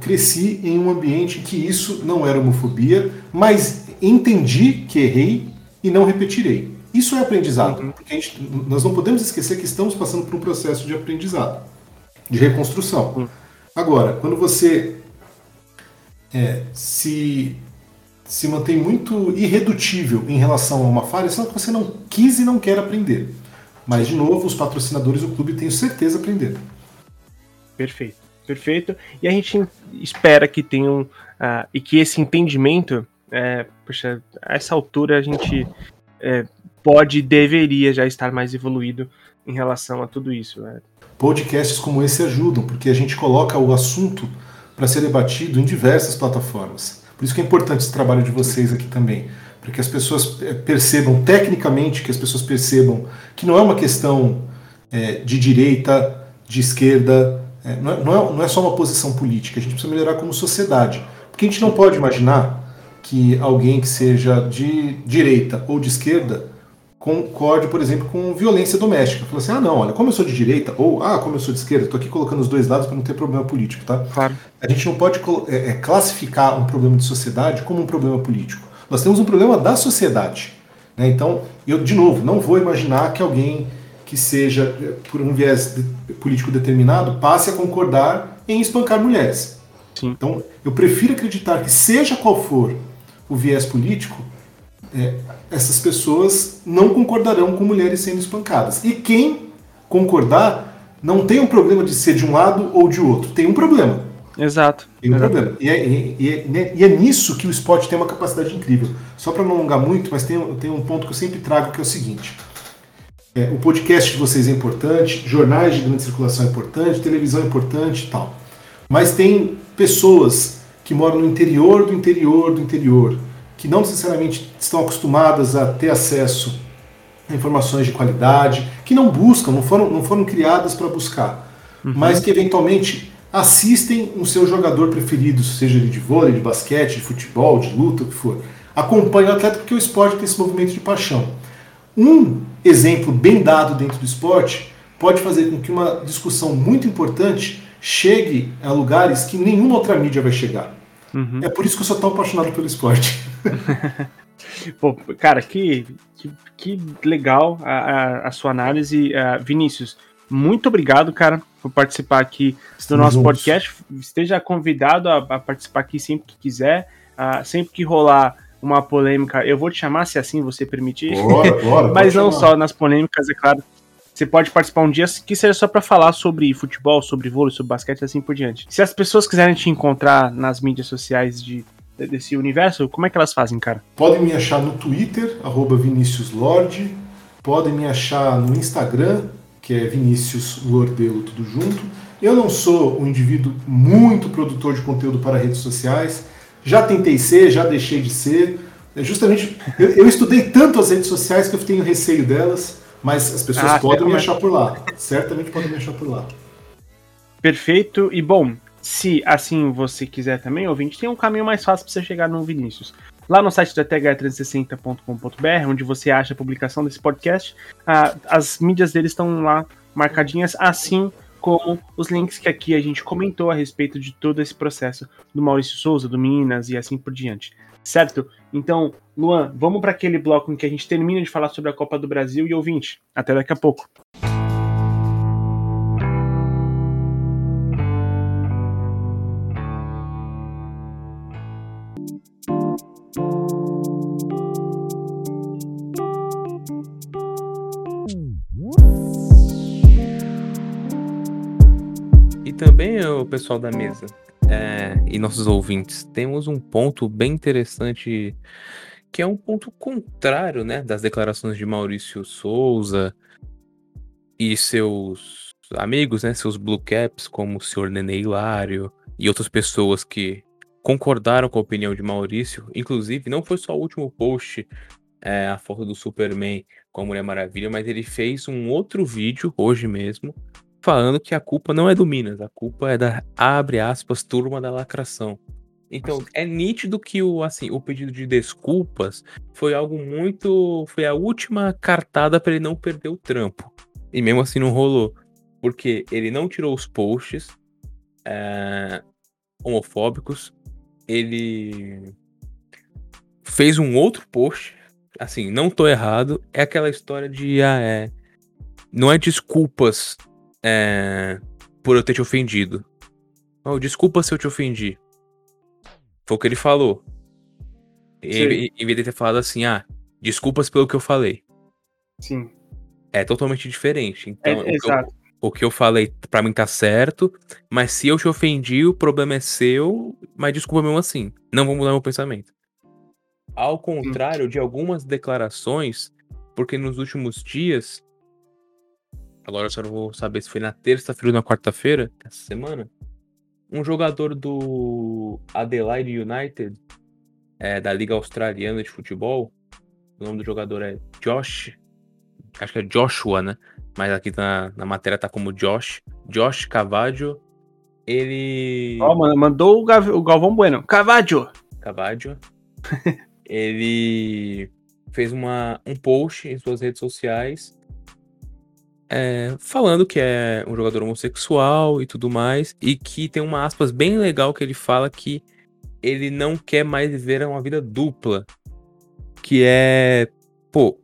cresci em um ambiente em que isso não era homofobia, mas entendi que errei e não repetirei. Isso é aprendizado, uhum. porque gente, nós não podemos esquecer que estamos passando por um processo de aprendizado, de reconstrução. Uhum. Agora, quando você é, se se mantém muito irredutível em relação a uma falha, só que você não quis e não quer aprender. Mas, de novo, os patrocinadores do clube tenho certeza aprenderam. Perfeito, perfeito. E a gente espera que tenham, uh, e que esse entendimento, é, poxa, a essa altura a gente é, pode e deveria já estar mais evoluído em relação a tudo isso. Né? Podcasts como esse ajudam, porque a gente coloca o assunto para ser debatido em diversas plataformas. Por isso que é importante esse trabalho de vocês aqui também, para que as pessoas eh, percebam, tecnicamente, que as pessoas percebam que não é uma questão é, de direita, de esquerda, é, não, é, não, é, não é só uma posição política, a gente precisa melhorar como sociedade. Porque a gente não pode imaginar que alguém que seja de direita ou de esquerda concorde, por exemplo, com violência doméstica. Fala assim, ah não, olha, como eu sou de direita, ou ah, como eu sou de esquerda, estou aqui colocando os dois lados para não ter problema político, tá? Claro. A gente não pode é, é, classificar um problema de sociedade como um problema político. Nós temos um problema da sociedade. Né? Então, eu, de novo, não vou imaginar que alguém que seja, é, por um viés de, político determinado, passe a concordar em espancar mulheres. Sim. Então, eu prefiro acreditar que, seja qual for o viés político, é, essas pessoas não concordarão com mulheres sendo espancadas. E quem concordar não tem um problema de ser de um lado ou de outro, tem um problema. Exato. Tem um Exato. problema. E é, e, é, né, e é, nisso que o esporte tem uma capacidade incrível. Só para não alongar muito, mas tem, tem um ponto que eu sempre trago que é o seguinte. É, o podcast de vocês é importante, jornais de grande circulação é importante, televisão é importante e tal. Mas tem pessoas que moram no interior do interior do interior, que não necessariamente estão acostumadas a ter acesso a informações de qualidade, que não buscam, não foram, não foram criadas para buscar, uhum. mas que eventualmente assistem o seu jogador preferido, seja ele de vôlei, de basquete, de futebol, de luta, o que for. Acompanham o atleta porque o esporte tem esse movimento de paixão. Um exemplo bem dado dentro do esporte pode fazer com que uma discussão muito importante chegue a lugares que nenhuma outra mídia vai chegar. Uhum. É por isso que eu sou tão apaixonado pelo esporte. Pô, cara, que, que, que legal a, a, a, sua análise. Uh, Vinícius, muito obrigado, cara, por participar aqui do nosso podcast. Esteja convidado a, a, participar aqui sempre que quiser. Uh, sempre que rolar uma polêmica, eu vou te chamar se assim você permitir. Bora, bora, Mas não chamar. só nas polêmicas, é claro. Você pode participar um dia que seja só para falar sobre futebol, sobre vôlei, sobre basquete e assim por diante. Se as pessoas quiserem te encontrar nas mídias sociais de, desse universo, como é que elas fazem, cara? Podem me achar no Twitter, arroba Vinícius Lorde. Podem me achar no Instagram, que é Vinícius Lordelo, tudo junto. Eu não sou um indivíduo muito produtor de conteúdo para redes sociais. Já tentei ser, já deixei de ser. É justamente, eu, eu estudei tanto as redes sociais que eu tenho receio delas. Mas as pessoas ah, podem me achar por lá. Certamente podem me achar por lá. Perfeito. E bom, se assim você quiser também, ouvinte, tem um caminho mais fácil para você chegar no Vinícius. Lá no site da TH360.com.br, onde você acha a publicação desse podcast, ah, as mídias deles estão lá marcadinhas, assim como os links que aqui a gente comentou a respeito de todo esse processo do Maurício Souza, do Minas e assim por diante. Certo? Então, Luan, vamos para aquele bloco em que a gente termina de falar sobre a Copa do Brasil e ouvinte. Até daqui a pouco. Pessoal da mesa é, e nossos ouvintes, temos um ponto bem interessante que é um ponto contrário, né, das declarações de Maurício Souza e seus amigos, né, seus blue caps, como o senhor Nenê Hilário e outras pessoas que concordaram com a opinião de Maurício. Inclusive, não foi só o último post, é, a foto do Superman com a Mulher Maravilha, mas ele fez um outro vídeo hoje mesmo falando que a culpa não é do Minas, a culpa é da abre aspas turma da lacração. Então, é nítido que o, assim, o pedido de desculpas foi algo muito. Foi a última cartada para ele não perder o trampo. E mesmo assim não rolou. Porque ele não tirou os posts é, homofóbicos. Ele fez um outro post. Assim, não tô errado. É aquela história de. Ah, é, não é desculpas é, por eu ter te ofendido. Oh, desculpa se eu te ofendi. Foi o que ele falou. Ele, em vez de ter falado assim, ah, desculpas pelo que eu falei. Sim. É totalmente diferente. Então, é, o, que eu, o que eu falei pra mim tá certo, mas se eu te ofendi, o problema é seu, mas desculpa mesmo assim. Não vou mudar meu pensamento. Ao contrário Sim. de algumas declarações, porque nos últimos dias. Agora eu só não vou saber se foi na terça-feira ou na quarta-feira, essa semana um jogador do Adelaide United, é, da Liga Australiana de Futebol. O nome do jogador é Josh. Acho que é Joshua, né? Mas aqui na, na matéria tá como Josh. Josh Cavaggio. Ele. Ó, oh, mandou o, Gav o Galvão Bueno. Cavaggio! Cavaggio. ele fez uma, um post em suas redes sociais é, falando que é um jogador homossexual e tudo mais, e que tem uma aspas bem legal que ele fala que ele não quer mais viver uma vida dupla. Que é, pô,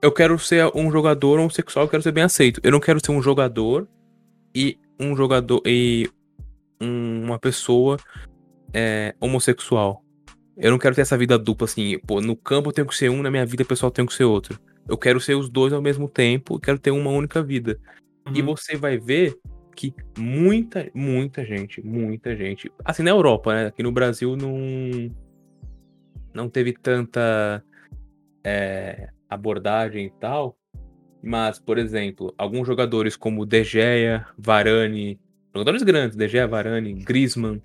eu quero ser um jogador homossexual, eu quero ser bem aceito. Eu não quero ser um jogador e um jogador e um, uma pessoa é, homossexual. Eu não quero ter essa vida dupla assim, pô, no campo eu tenho que ser um, na minha vida pessoal eu tenho que ser outro. Eu quero ser os dois ao mesmo tempo, quero ter uma única vida. Uhum. E você vai ver que muita, muita gente, muita gente, assim na Europa, né? Aqui no Brasil não não teve tanta é, abordagem e tal, mas por exemplo, alguns jogadores como De Gea, Varane, jogadores grandes, De Gea, Varane, Griezmann,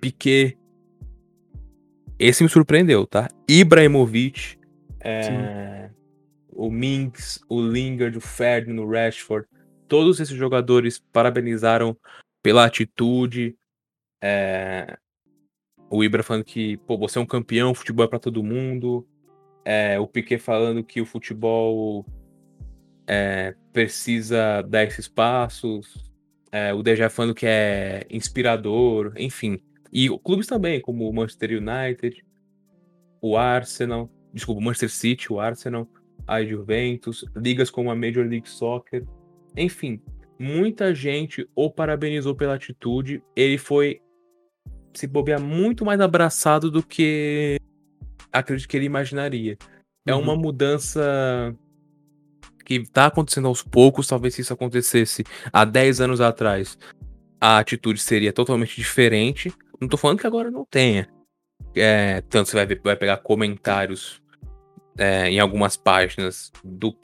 Piquet, esse me surpreendeu, tá? Ibrahimovic, é, o Minks, o Lingard, o Ferdinand, o Rashford, todos esses jogadores parabenizaram pela atitude. É... O Ibra falando que, pô, você é um campeão, futebol é para todo mundo. É... O Piquet falando que o futebol é... precisa dar esses passos. É... O Deja falando que é inspirador, enfim. E clubes também, como o Manchester United, o Arsenal, desculpa, o Manchester City, o Arsenal, a Juventus, ligas como a Major League Soccer, enfim, muita gente o parabenizou pela atitude. Ele foi se bobear muito mais abraçado do que acredito que ele imaginaria. É uma uhum. mudança que está acontecendo aos poucos, talvez se isso acontecesse há 10 anos atrás, a atitude seria totalmente diferente. Não estou falando que agora não tenha. É, tanto você vai, ver, vai pegar comentários é, em algumas páginas do,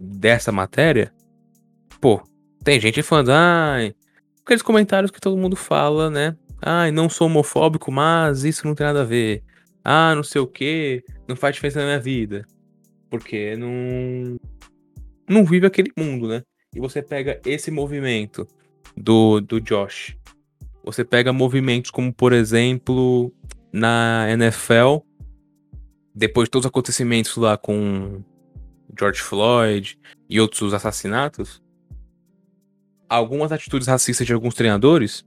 dessa matéria, pô, tem gente falando, ai, aqueles comentários que todo mundo fala, né? Ai, não sou homofóbico, mas isso não tem nada a ver. Ah, não sei o que, não faz diferença na minha vida. Porque não. Não vive aquele mundo, né? E você pega esse movimento do, do Josh. Você pega movimentos como, por exemplo, na NFL, depois de todos os acontecimentos lá com George Floyd e outros assassinatos, algumas atitudes racistas de alguns treinadores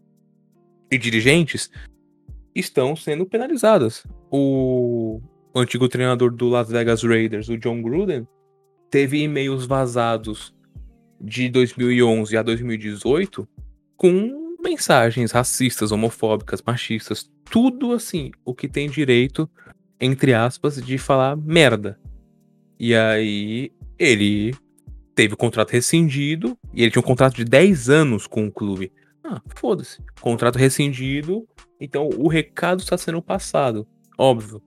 e dirigentes estão sendo penalizadas. O, antigo treinador do Las Vegas Raiders, o John Gruden, teve e-mails vazados de 2011 a 2018 com mensagens racistas, homofóbicas, machistas, tudo assim, o que tem direito entre aspas, de falar merda. E aí ele teve o contrato rescindido e ele tinha um contrato de 10 anos com o clube. Ah, foda-se. Contrato rescindido, então o recado está sendo passado. Óbvio.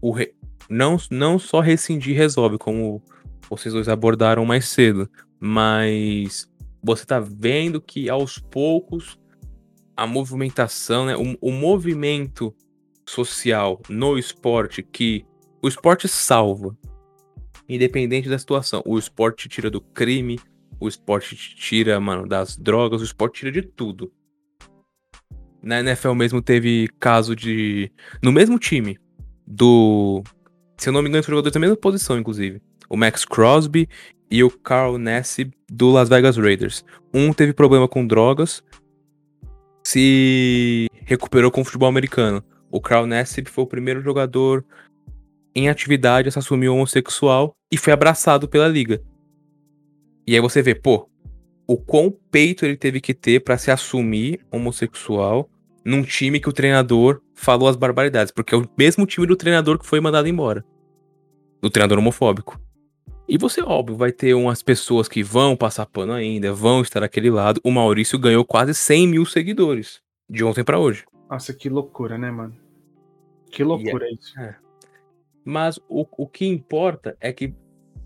O re... não, não só rescindir resolve, como vocês dois abordaram mais cedo, mas você tá vendo que aos poucos a movimentação, né, o, o movimento social no esporte que o esporte salva, independente da situação. O esporte tira do crime, o esporte tira, mano, das drogas, o esporte tira de tudo. Na NFL mesmo teve caso de. No mesmo time do. Se eu não me engano, jogadores da mesma posição, inclusive. O Max Crosby e o Carl Nassib do Las Vegas Raiders. Um teve problema com drogas, se recuperou com o futebol americano. O Carl Nassib foi o primeiro jogador em atividade a se assumir homossexual e foi abraçado pela liga. E aí você vê, pô, o quão peito ele teve que ter para se assumir homossexual num time que o treinador falou as barbaridades, porque é o mesmo time do treinador que foi mandado embora. Do treinador homofóbico. E você, óbvio, vai ter umas pessoas que vão passar pano ainda, vão estar daquele lado. O Maurício ganhou quase 100 mil seguidores de ontem para hoje. Nossa, que loucura, né, mano? Que loucura yeah. isso. É. Mas o, o que importa é que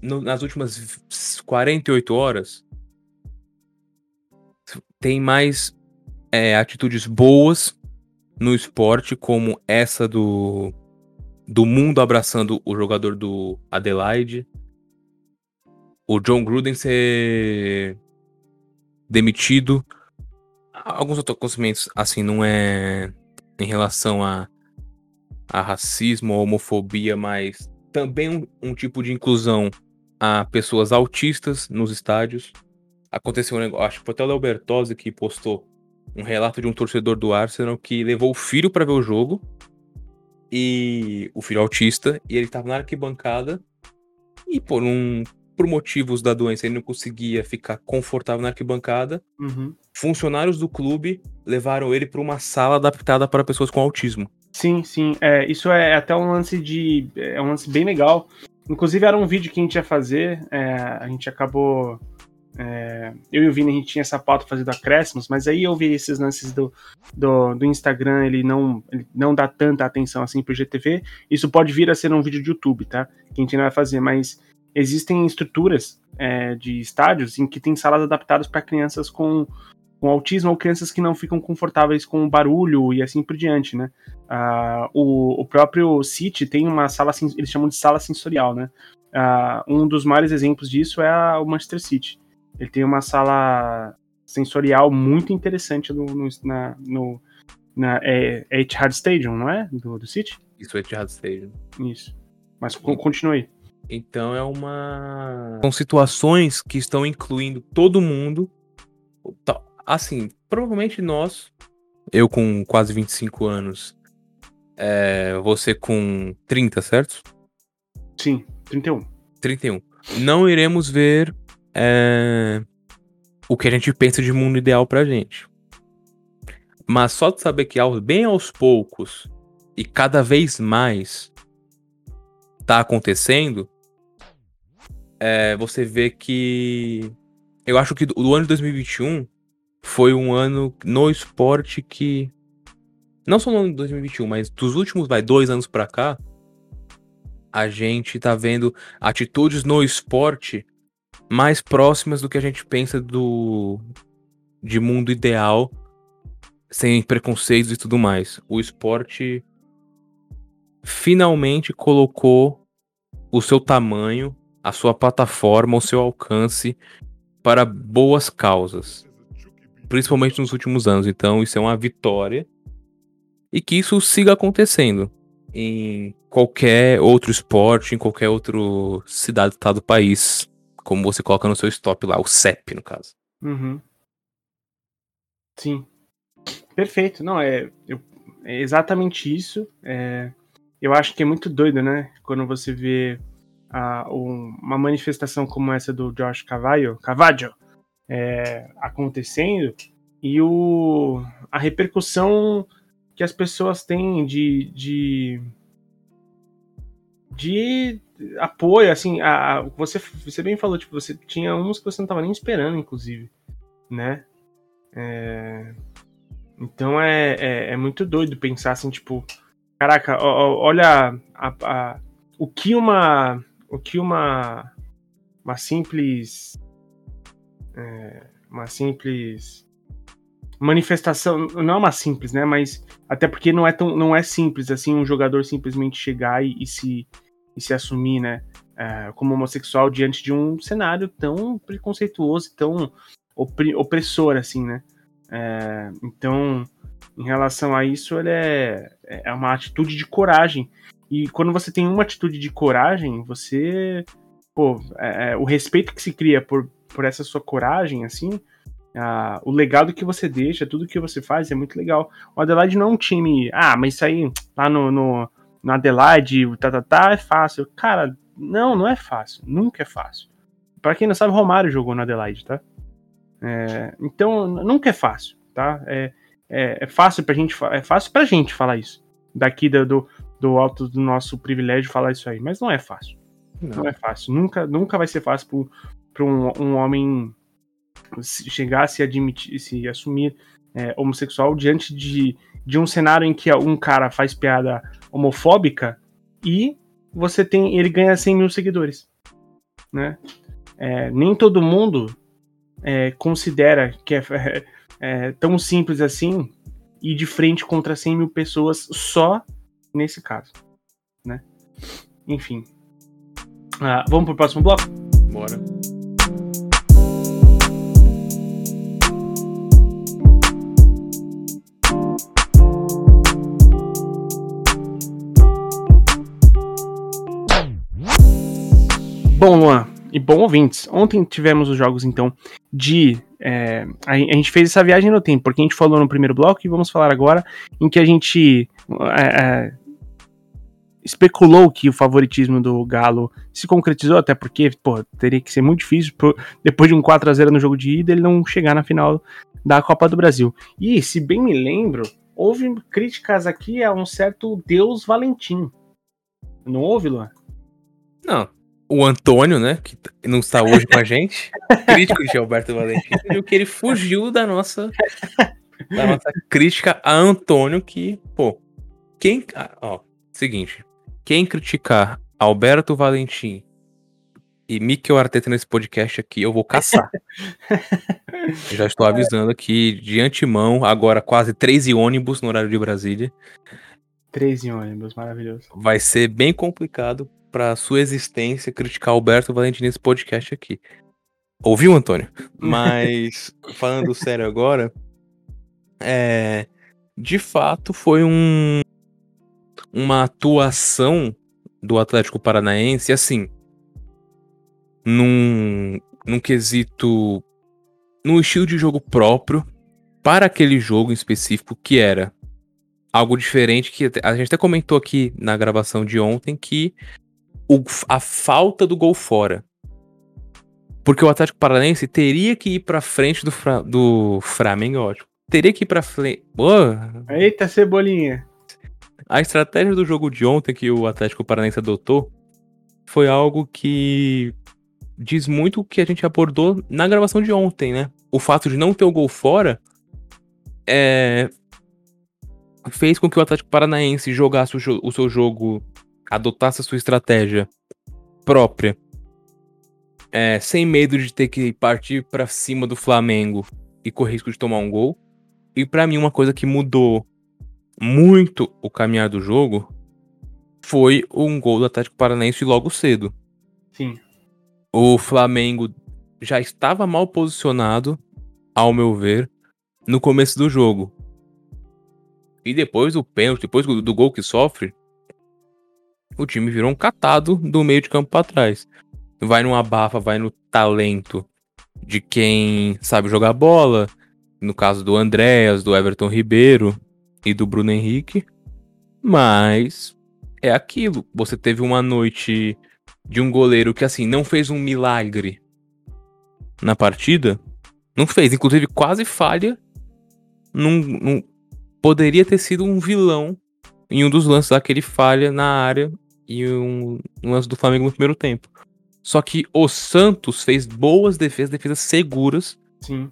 no, nas últimas 48 horas tem mais é, atitudes boas no esporte, como essa do, do mundo abraçando o jogador do Adelaide, o John Gruden ser demitido. Alguns outros acontecimentos, assim, não é em relação a, a racismo ou homofobia, mas também um, um, tipo de inclusão a pessoas autistas nos estádios. Aconteceu um negócio, acho que foi até o Léo Bertozzi que postou um relato de um torcedor do Arsenal que levou o filho para ver o jogo e o filho autista e ele tava na arquibancada e por um por motivos da doença ele não conseguia ficar confortável na arquibancada, uhum. funcionários do clube levaram ele para uma sala adaptada para pessoas com autismo. Sim, sim. É, isso é até um lance de. É um lance bem legal. Inclusive, era um vídeo que a gente ia fazer. É, a gente acabou. É, eu e o Vini, a gente tinha essa pauta fazendo acréscimos, mas aí eu vi esses lances do, do, do, Instagram, ele não, ele não dá tanta atenção assim pro GTV. Isso pode vir a ser um vídeo de YouTube, tá? Que a gente não vai fazer, mas existem estruturas é, de estádios em que tem salas adaptadas para crianças com, com autismo ou crianças que não ficam confortáveis com barulho e assim por diante, né? Uh, o, o próprio City tem uma sala, eles chamam de sala sensorial, né? Uh, um dos maiores exemplos disso é a, o Manchester City. Ele tem uma sala sensorial muito interessante no, no, na, no na, é, é Etihad Stadium, não é? Do, do City? Isso, é Etihad Stadium. Isso. Mas continue. Então é uma. São situações que estão incluindo todo mundo. Assim, provavelmente nós, eu com quase 25 anos, é, você com 30, certo? Sim, 31. 31. Não iremos ver é, o que a gente pensa de mundo ideal pra gente. Mas só de saber que bem aos poucos e cada vez mais tá acontecendo, é, você vê que. Eu acho que o ano de 2021 foi um ano no esporte que. Não só no ano de 2021, mas dos últimos, vai, dois anos pra cá, a gente tá vendo atitudes no esporte mais próximas do que a gente pensa do. de mundo ideal, sem preconceitos e tudo mais. O esporte finalmente colocou o seu tamanho a sua plataforma, o seu alcance para boas causas, principalmente nos últimos anos. Então, isso é uma vitória e que isso siga acontecendo em qualquer outro esporte, em qualquer outro cidade, estado do país, como você coloca no seu stop lá, o CEP, no caso. Uhum. Sim. Perfeito. Não, é, eu, é exatamente isso. É, eu acho que é muito doido, né? Quando você vê a, um, uma manifestação como essa do Josh Cavallo, Cavaggio é, acontecendo e o, a repercussão que as pessoas têm de, de, de apoio, assim, a, a, você, você bem falou, tipo, você tinha uns que você não estava nem esperando, inclusive, né? É, Então é, é, é, muito doido pensar assim, tipo, caraca, ó, olha a, a, o que uma. O que uma. Uma simples. É, uma simples manifestação, não é uma simples, né? Mas até porque não é tão, não é simples assim um jogador simplesmente chegar e, e se e se assumir, né, é, como homossexual diante de um cenário tão preconceituoso, tão opressor assim, né? É, então, em relação a isso, ele é, é uma atitude de coragem. E quando você tem uma atitude de coragem, você, pô, é, é o respeito que se cria por, por essa sua coragem, assim, ah, o legado que você deixa, tudo que você faz é muito legal. O Adelaide não é um time. Ah, mas isso aí lá no, no, no Adelaide, o tá, tá, tá, é fácil. Cara, não, não é fácil. Nunca é fácil. Para quem não sabe, Romário jogou no Adelaide, tá? É, então, nunca é fácil, tá? É, é, é, fácil pra gente é fácil pra gente falar isso. Daqui do, do, do alto do nosso privilégio falar isso aí, mas não é fácil. Não, não é fácil. Nunca, nunca vai ser fácil para um, um homem chegar a se admitir, se assumir é, homossexual diante de, de um cenário em que um cara faz piada homofóbica e você tem ele ganha 100 mil seguidores, né? É, nem todo mundo é, considera que é, é, tão simples assim ir de frente contra 100 mil pessoas só nesse caso, né? Enfim. Ah, vamos pro próximo bloco? Bora. Bom, Luan, e bom ouvintes, ontem tivemos os jogos, então, de. É, a, a, gente fez essa viagem no tempo, porque a gente falou no primeiro bloco e vamos falar agora em que a gente é, é, especulou que o favoritismo do Galo se concretizou, até porque, pô, teria que ser muito difícil, depois de um 4 a 0 no jogo de ida, ele não chegar na final da Copa do Brasil. E, se bem me lembro, houve críticas aqui a um certo Deus Valentim. Não houve, Luan? Não, o Antônio, né, que não está hoje com a gente, crítico de Alberto Valentim, viu que ele fugiu da nossa, da nossa crítica a Antônio, que, pô, quem, ah, ó, seguinte, quem criticar Alberto Valentim e Mikel Arteta nesse podcast aqui, eu vou caçar. Já estou avisando aqui de antemão, agora quase três ônibus no horário de Brasília. Três ônibus, maravilhoso. Vai ser bem complicado para sua existência criticar Alberto Valentim nesse podcast aqui. Ouviu, Antônio? Mas, falando sério agora, é, de fato foi um, uma atuação do Atlético Paranaense, assim, num, num quesito, num estilo de jogo próprio, para aquele jogo em específico, que era algo diferente, que a gente até comentou aqui na gravação de ontem, que o, a falta do gol fora. Porque o Atlético Paranaense teria que ir pra frente do, Fra, do Flamengo, ótimo. Teria que ir pra frente. Eita, cebolinha. A estratégia do jogo de ontem que o Atlético Paranaense adotou foi algo que diz muito o que a gente abordou na gravação de ontem, né? O fato de não ter o gol fora é... fez com que o Atlético Paranaense jogasse o, o seu jogo adotasse a sua estratégia própria, é, sem medo de ter que partir para cima do Flamengo e correr risco de tomar um gol. E para mim, uma coisa que mudou muito o caminhar do jogo foi um gol do Atlético Paranaense logo cedo. Sim. O Flamengo já estava mal posicionado, ao meu ver, no começo do jogo. E depois do pênalti, depois do gol que sofre, o time virou um catado do meio de campo para trás. Vai no abafa, vai no talento de quem sabe jogar bola, no caso do Andréas, do Everton Ribeiro e do Bruno Henrique. Mas é aquilo. Você teve uma noite de um goleiro que assim não fez um milagre na partida. Não fez, inclusive quase falha. Num, num, poderia ter sido um vilão em um dos lances daquele falha na área e um, um lance do Flamengo no primeiro tempo. Só que o Santos fez boas defesas, defesas seguras. Sim.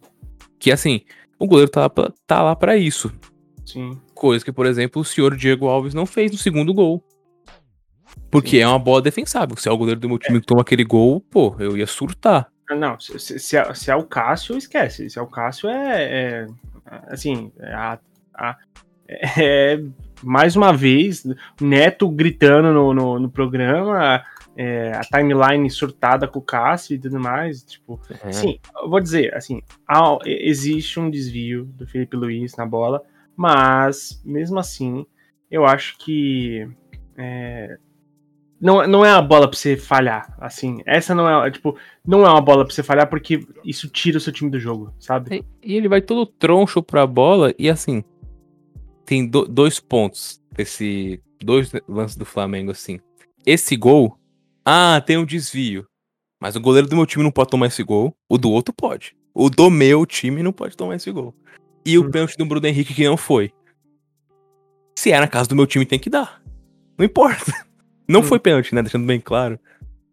Que assim, o goleiro tá, tá lá para isso. Sim. Coisa que, por exemplo, o senhor Diego Alves não fez no segundo gol. Porque Sim. é uma bola defensável. Se é o goleiro do meu time é. que toma aquele gol, pô, eu ia surtar. Ah, não, se, se, se, é, se é o Cássio, esquece. Se é o Cássio, é. é assim, é a, a, é, mais uma vez, Neto gritando no, no, no programa, é, a timeline surtada com o Cássio e tudo mais. Tipo, uhum. sim, vou dizer, assim, há, existe um desvio do Felipe Luiz na bola, mas mesmo assim, eu acho que é, não, não é a bola pra você falhar, assim. Essa não é, tipo, não é uma bola pra você falhar porque isso tira o seu time do jogo, sabe? E, e ele vai todo troncho pra bola e assim, tem do, dois pontos desse, dois lances do Flamengo, assim. Esse gol ah, tem um desvio. Mas o goleiro do meu time não pode tomar esse gol. O do outro pode. O do meu time não pode tomar esse gol. E o hum. pênalti do Bruno Henrique que não foi. Se é na casa do meu time, tem que dar. Não importa. Não hum. foi pênalti, né? Deixando bem claro.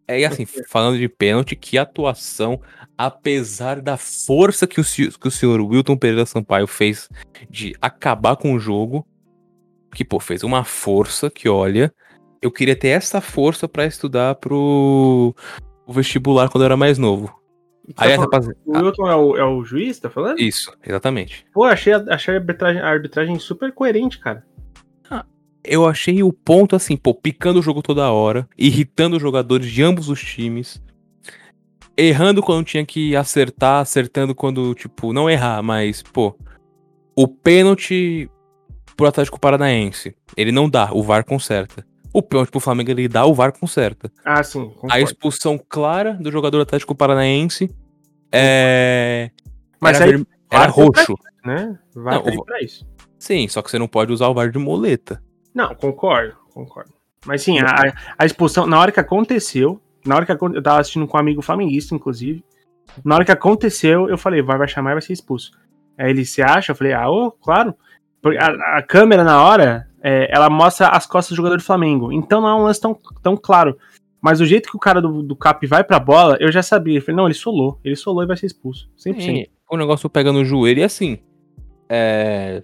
É assim, falando de pênalti, que atuação, apesar da força que o, que o senhor Wilton Pereira Sampaio fez de acabar com o jogo, que, pô, fez uma força que, olha, eu queria ter essa força para estudar pro o vestibular quando eu era mais novo. Tá Aí, rapaz... O Wilton é o, é o juiz, tá falando? Isso, exatamente. Pô, achei, achei a, arbitragem, a arbitragem super coerente, cara. Eu achei o ponto assim, pô, picando o jogo toda hora, irritando os jogadores de ambos os times, errando quando tinha que acertar, acertando quando, tipo, não errar, mas, pô, o pênalti pro Atlético Paranaense, ele não dá, o VAR conserta. O pênalti pro Flamengo ele dá, o VAR conserta. Ah, sim. Concordo. A expulsão clara do jogador Atlético Paranaense é. Mas era, aí, era roxo. né? Vai não, pra isso. Sim, só que você não pode usar o VAR de moleta. Não, concordo, concordo. Mas sim, a, a expulsão, na hora que aconteceu, na hora que eu tava assistindo com um amigo flamenguista, inclusive, na hora que aconteceu, eu falei, vai, vai chamar e vai ser expulso. Aí ele se acha, eu falei, ah, ô, claro. A, a câmera na hora, é, ela mostra as costas do jogador do Flamengo. Então não é um lance tão, tão claro. Mas o jeito que o cara do, do Cap vai pra bola, eu já sabia. Eu falei, não, ele solou. Ele solou e vai ser expulso. 100%. Sim, o negócio pega no joelho e assim. É,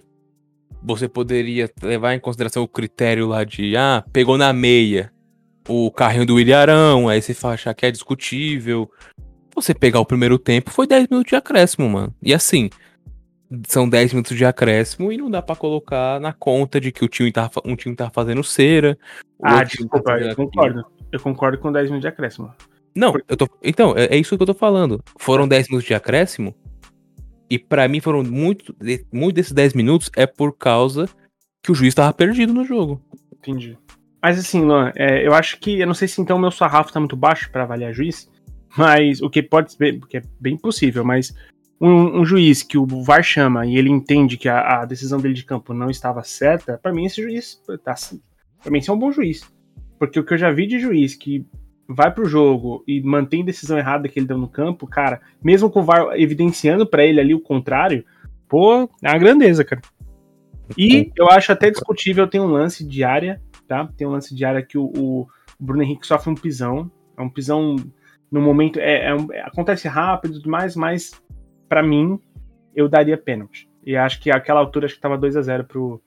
você poderia levar em consideração o critério lá de, ah, pegou na meia o carrinho do Ilharão, aí você achar que é discutível. Você pegar o primeiro tempo, foi 10 minutos de acréscimo, mano. E assim, são 10 minutos de acréscimo e não dá para colocar na conta de que o time tá, um time tá fazendo cera. Ah, desculpa, eu concordo. Eu concordo com 10 minutos de acréscimo. Não, eu tô, então, é, é, isso que eu tô falando. Foram 10 minutos de acréscimo e para mim foram muito, muito desses 10 minutos é por causa que o juiz tava perdido no jogo. Entendi. Mas assim, Luan, é, eu acho que, eu não sei se então meu sarrafo tá muito baixo para avaliar juiz, mas o que pode ser, porque é bem possível, mas um, um, juiz que o VAR chama e ele entende que a, a decisão dele de campo não estava certa, para mim esse juiz tá, para mim esse é um bom juiz. Porque o que eu já vi de juiz que vai pro jogo e mantém decisão errada que ele deu no campo, cara, mesmo com o VAR evidenciando para ele ali o contrário, pô, é uma grandeza, cara. E eu acho até discutível, tem um lance de área, tá? Tem um lance de área que o, o Bruno Henrique sofre um pisão. É um pisão no momento. É, é um, acontece rápido e tudo mais, mas para mim, eu daria pênalti. E acho que aquela altura acho que tava 2 a 0 pro,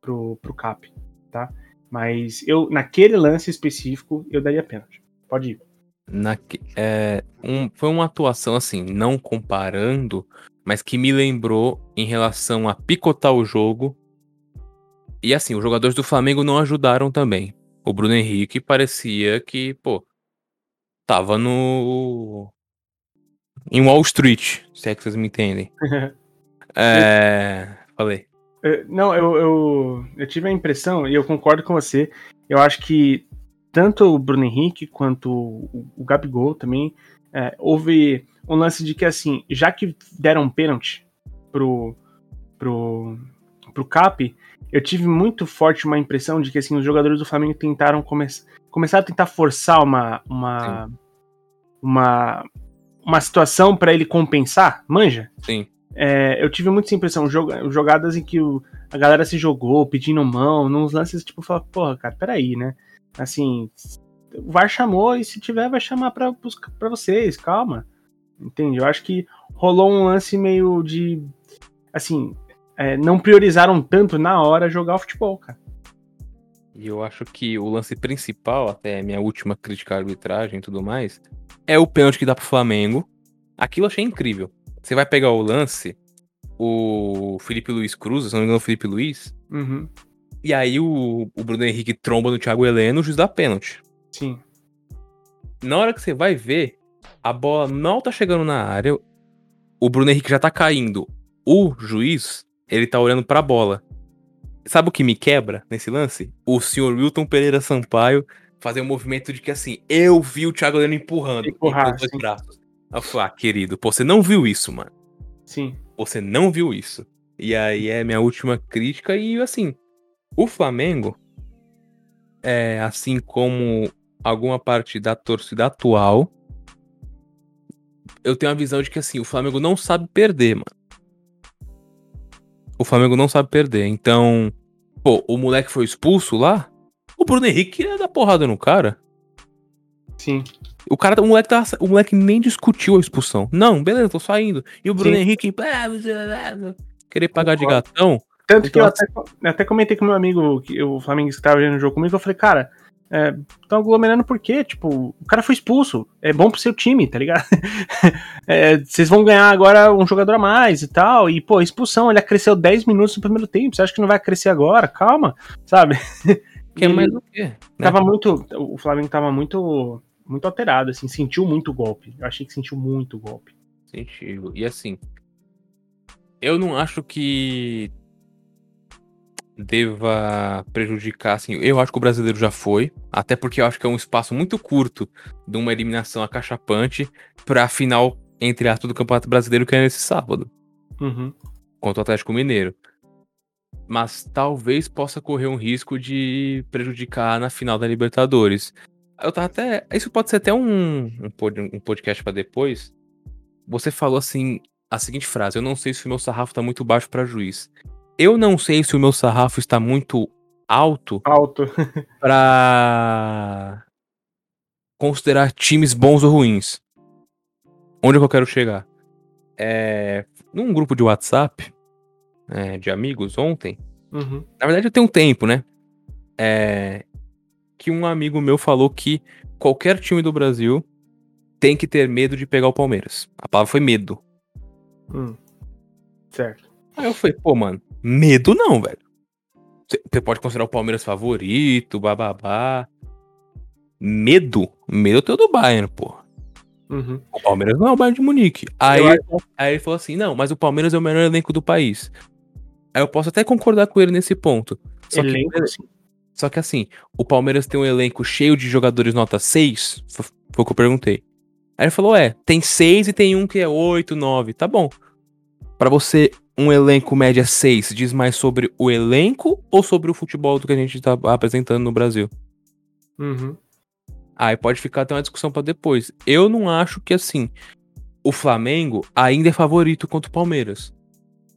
pro, pro Cap, tá? Mas eu, naquele lance específico, eu daria pênalti. Pode ir. Na, é, um, foi uma atuação assim, não comparando, mas que me lembrou em relação a picotar o jogo. E assim, os jogadores do Flamengo não ajudaram também. O Bruno Henrique parecia que, pô, tava no em Wall Street, se é que vocês me entendem. é. Falei. É, não, eu, eu, eu, tive a impressão, e eu concordo com você, eu acho que tanto o Bruno Henrique quanto o, o Gabigol também, é, houve um lance de que, assim, já que deram um pênalti pro, pro, pro Cap, eu tive muito forte uma impressão de que, assim, os jogadores do Flamengo tentaram come começar a tentar forçar uma, uma, uma, uma situação para ele compensar, manja? Sim. É, eu tive muita impressão, jogadas em que o, a galera se jogou, pedindo mão, nos lances, tipo, fala, porra, cara, peraí, né? Assim, o VAR chamou e se tiver, vai chamar pra, pra vocês, calma. Entende? Eu acho que rolou um lance meio de. assim, é, não priorizaram tanto na hora jogar o futebol, cara. E eu acho que o lance principal, até minha última crítica à arbitragem e tudo mais, é o pênalti que dá pro Flamengo. Aquilo eu achei incrível. Você vai pegar o lance, o Felipe Luiz Cruz, se não me engano, o Felipe Luiz. Uhum. E aí o, o Bruno Henrique tromba no Thiago Heleno, o juiz dá pênalti. Sim. Na hora que você vai ver, a bola não tá chegando na área, o Bruno Henrique já tá caindo. O juiz, ele tá olhando pra bola. Sabe o que me quebra nesse lance? O senhor Wilton Pereira Sampaio fazer um movimento de que assim, eu vi o Thiago Heleno empurrando Empurrar, com os braços. Eu falei, ah, querido, pô, você não viu isso, mano. Sim. Você não viu isso. E aí é minha última crítica. E assim, o Flamengo, é, assim como alguma parte da torcida atual, eu tenho a visão de que assim, o Flamengo não sabe perder, mano. O Flamengo não sabe perder. Então, pô, o moleque foi expulso lá. O Bruno Henrique queria dar porrada no cara. Sim. O cara, o moleque, tava, o moleque nem discutiu a expulsão. Não, beleza, tô saindo. E o Bruno Sim. Henrique, querer pagar de gatão. Tanto que eu até, eu até comentei com meu amigo, que o Flamengo que estava vendo o jogo comigo, eu falei, cara, é, tão aglomerando por quê? Tipo, o cara foi expulso. É bom pro seu time, tá ligado? É, vocês vão ganhar agora um jogador a mais e tal. E, pô, expulsão, ele cresceu 10 minutos no primeiro tempo. Você acha que não vai crescer agora? Calma, sabe? Que é mais o quê? né? Tava muito. O Flamengo tava muito. Muito alterado, assim, sentiu muito golpe. Eu achei que sentiu muito golpe. Sentido. E assim, eu não acho que deva prejudicar, assim, eu acho que o brasileiro já foi, até porque eu acho que é um espaço muito curto de uma eliminação acachapante pra final, entre aspas, do Campeonato Brasileiro, que é nesse sábado, Uhum. contra o Atlético Mineiro. Mas talvez possa correr um risco de prejudicar na final da Libertadores. Eu tava até. Isso pode ser até um, um, pod- podcast pra depois. Você falou assim a seguinte frase: Eu não sei se o meu sarrafo tá muito baixo pra juiz. Eu não sei se o meu sarrafo está muito alto Alto. pra considerar times bons ou ruins. Onde é que eu quero chegar? É, num grupo de WhatsApp é, de amigos ontem, Uhum. na verdade eu tenho um tempo, né? É, que um amigo meu falou que qualquer time do Brasil tem que ter medo de pegar o Palmeiras. A palavra foi medo. Hum. Certo. Aí eu falei, pô, mano, medo não, velho. Você pode considerar o Palmeiras favorito, bababá. Medo? Medo eu tenho do Bayern, pô. Uhum. O Palmeiras não é o Bayern de Munique. Aí, Eu acho- aí ele falou assim, não, mas o Palmeiras é o melhor elenco do país. Aí eu posso até concordar com ele nesse ponto. Só que, elenco, sim. só que assim, o Palmeiras tem um elenco cheio de jogadores nota 6, foi foi o que eu perguntei. Aí ele falou, é, tem 6 e tem um que é 8, 9, tá bom. Pra você, um elenco média 6 diz mais sobre o elenco ou sobre o futebol do que a gente tá apresentando no Brasil? Uhum. Aí pode ficar até uma discussão pra depois. Eu não acho que assim, o Flamengo ainda é favorito contra o Palmeiras.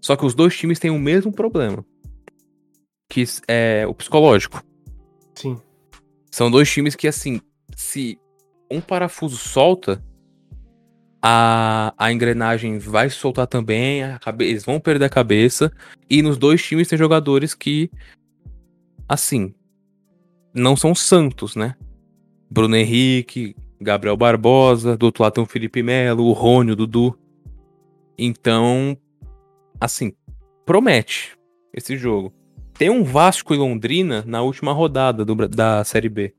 Só que os dois times têm o mesmo problema. Que é o psicológico. Sim. São dois times que, assim, se um parafuso solta, a, a engrenagem vai soltar também, a cabe- eles vão perder a cabeça. E nos dois times tem jogadores que, assim, não são santos, né? Bruno Henrique, Gabriel Barbosa, do outro lado tem o Felipe Melo, o Rony, o Dudu. Então, assim, promete esse jogo. Tem um Vasco e Londrina na última rodada do da Série B.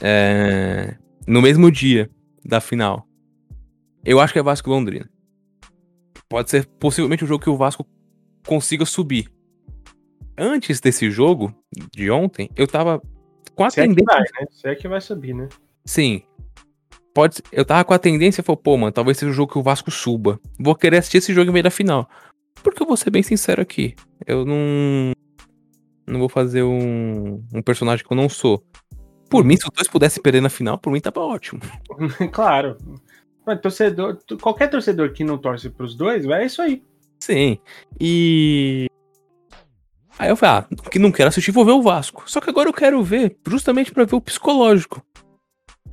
É, no mesmo dia da final. Eu acho que é Vasco e Londrina. Pode ser possivelmente o jogo que o Vasco consiga subir. Antes desse jogo, de ontem, eu tava com a Se é que tendência. vai, né? Se é que vai subir, né? Sim. Pode, eu tava com a tendência, falou, pô, mano, talvez seja o jogo que o Vasco suba. Vou querer assistir esse jogo em meio da final. Porque eu vou ser bem sincero aqui. Eu não. Não vou fazer um, um personagem que eu não sou. Por mim, se os dois pudessem perder na final, por mim tava ótimo. claro. Torcedor, qualquer torcedor que não torce pros dois, é isso aí. Sim. E. Aí eu falei, ah, que não quero assistir, vou ver o Vasco. Só que agora eu quero ver, justamente pra ver o psicológico.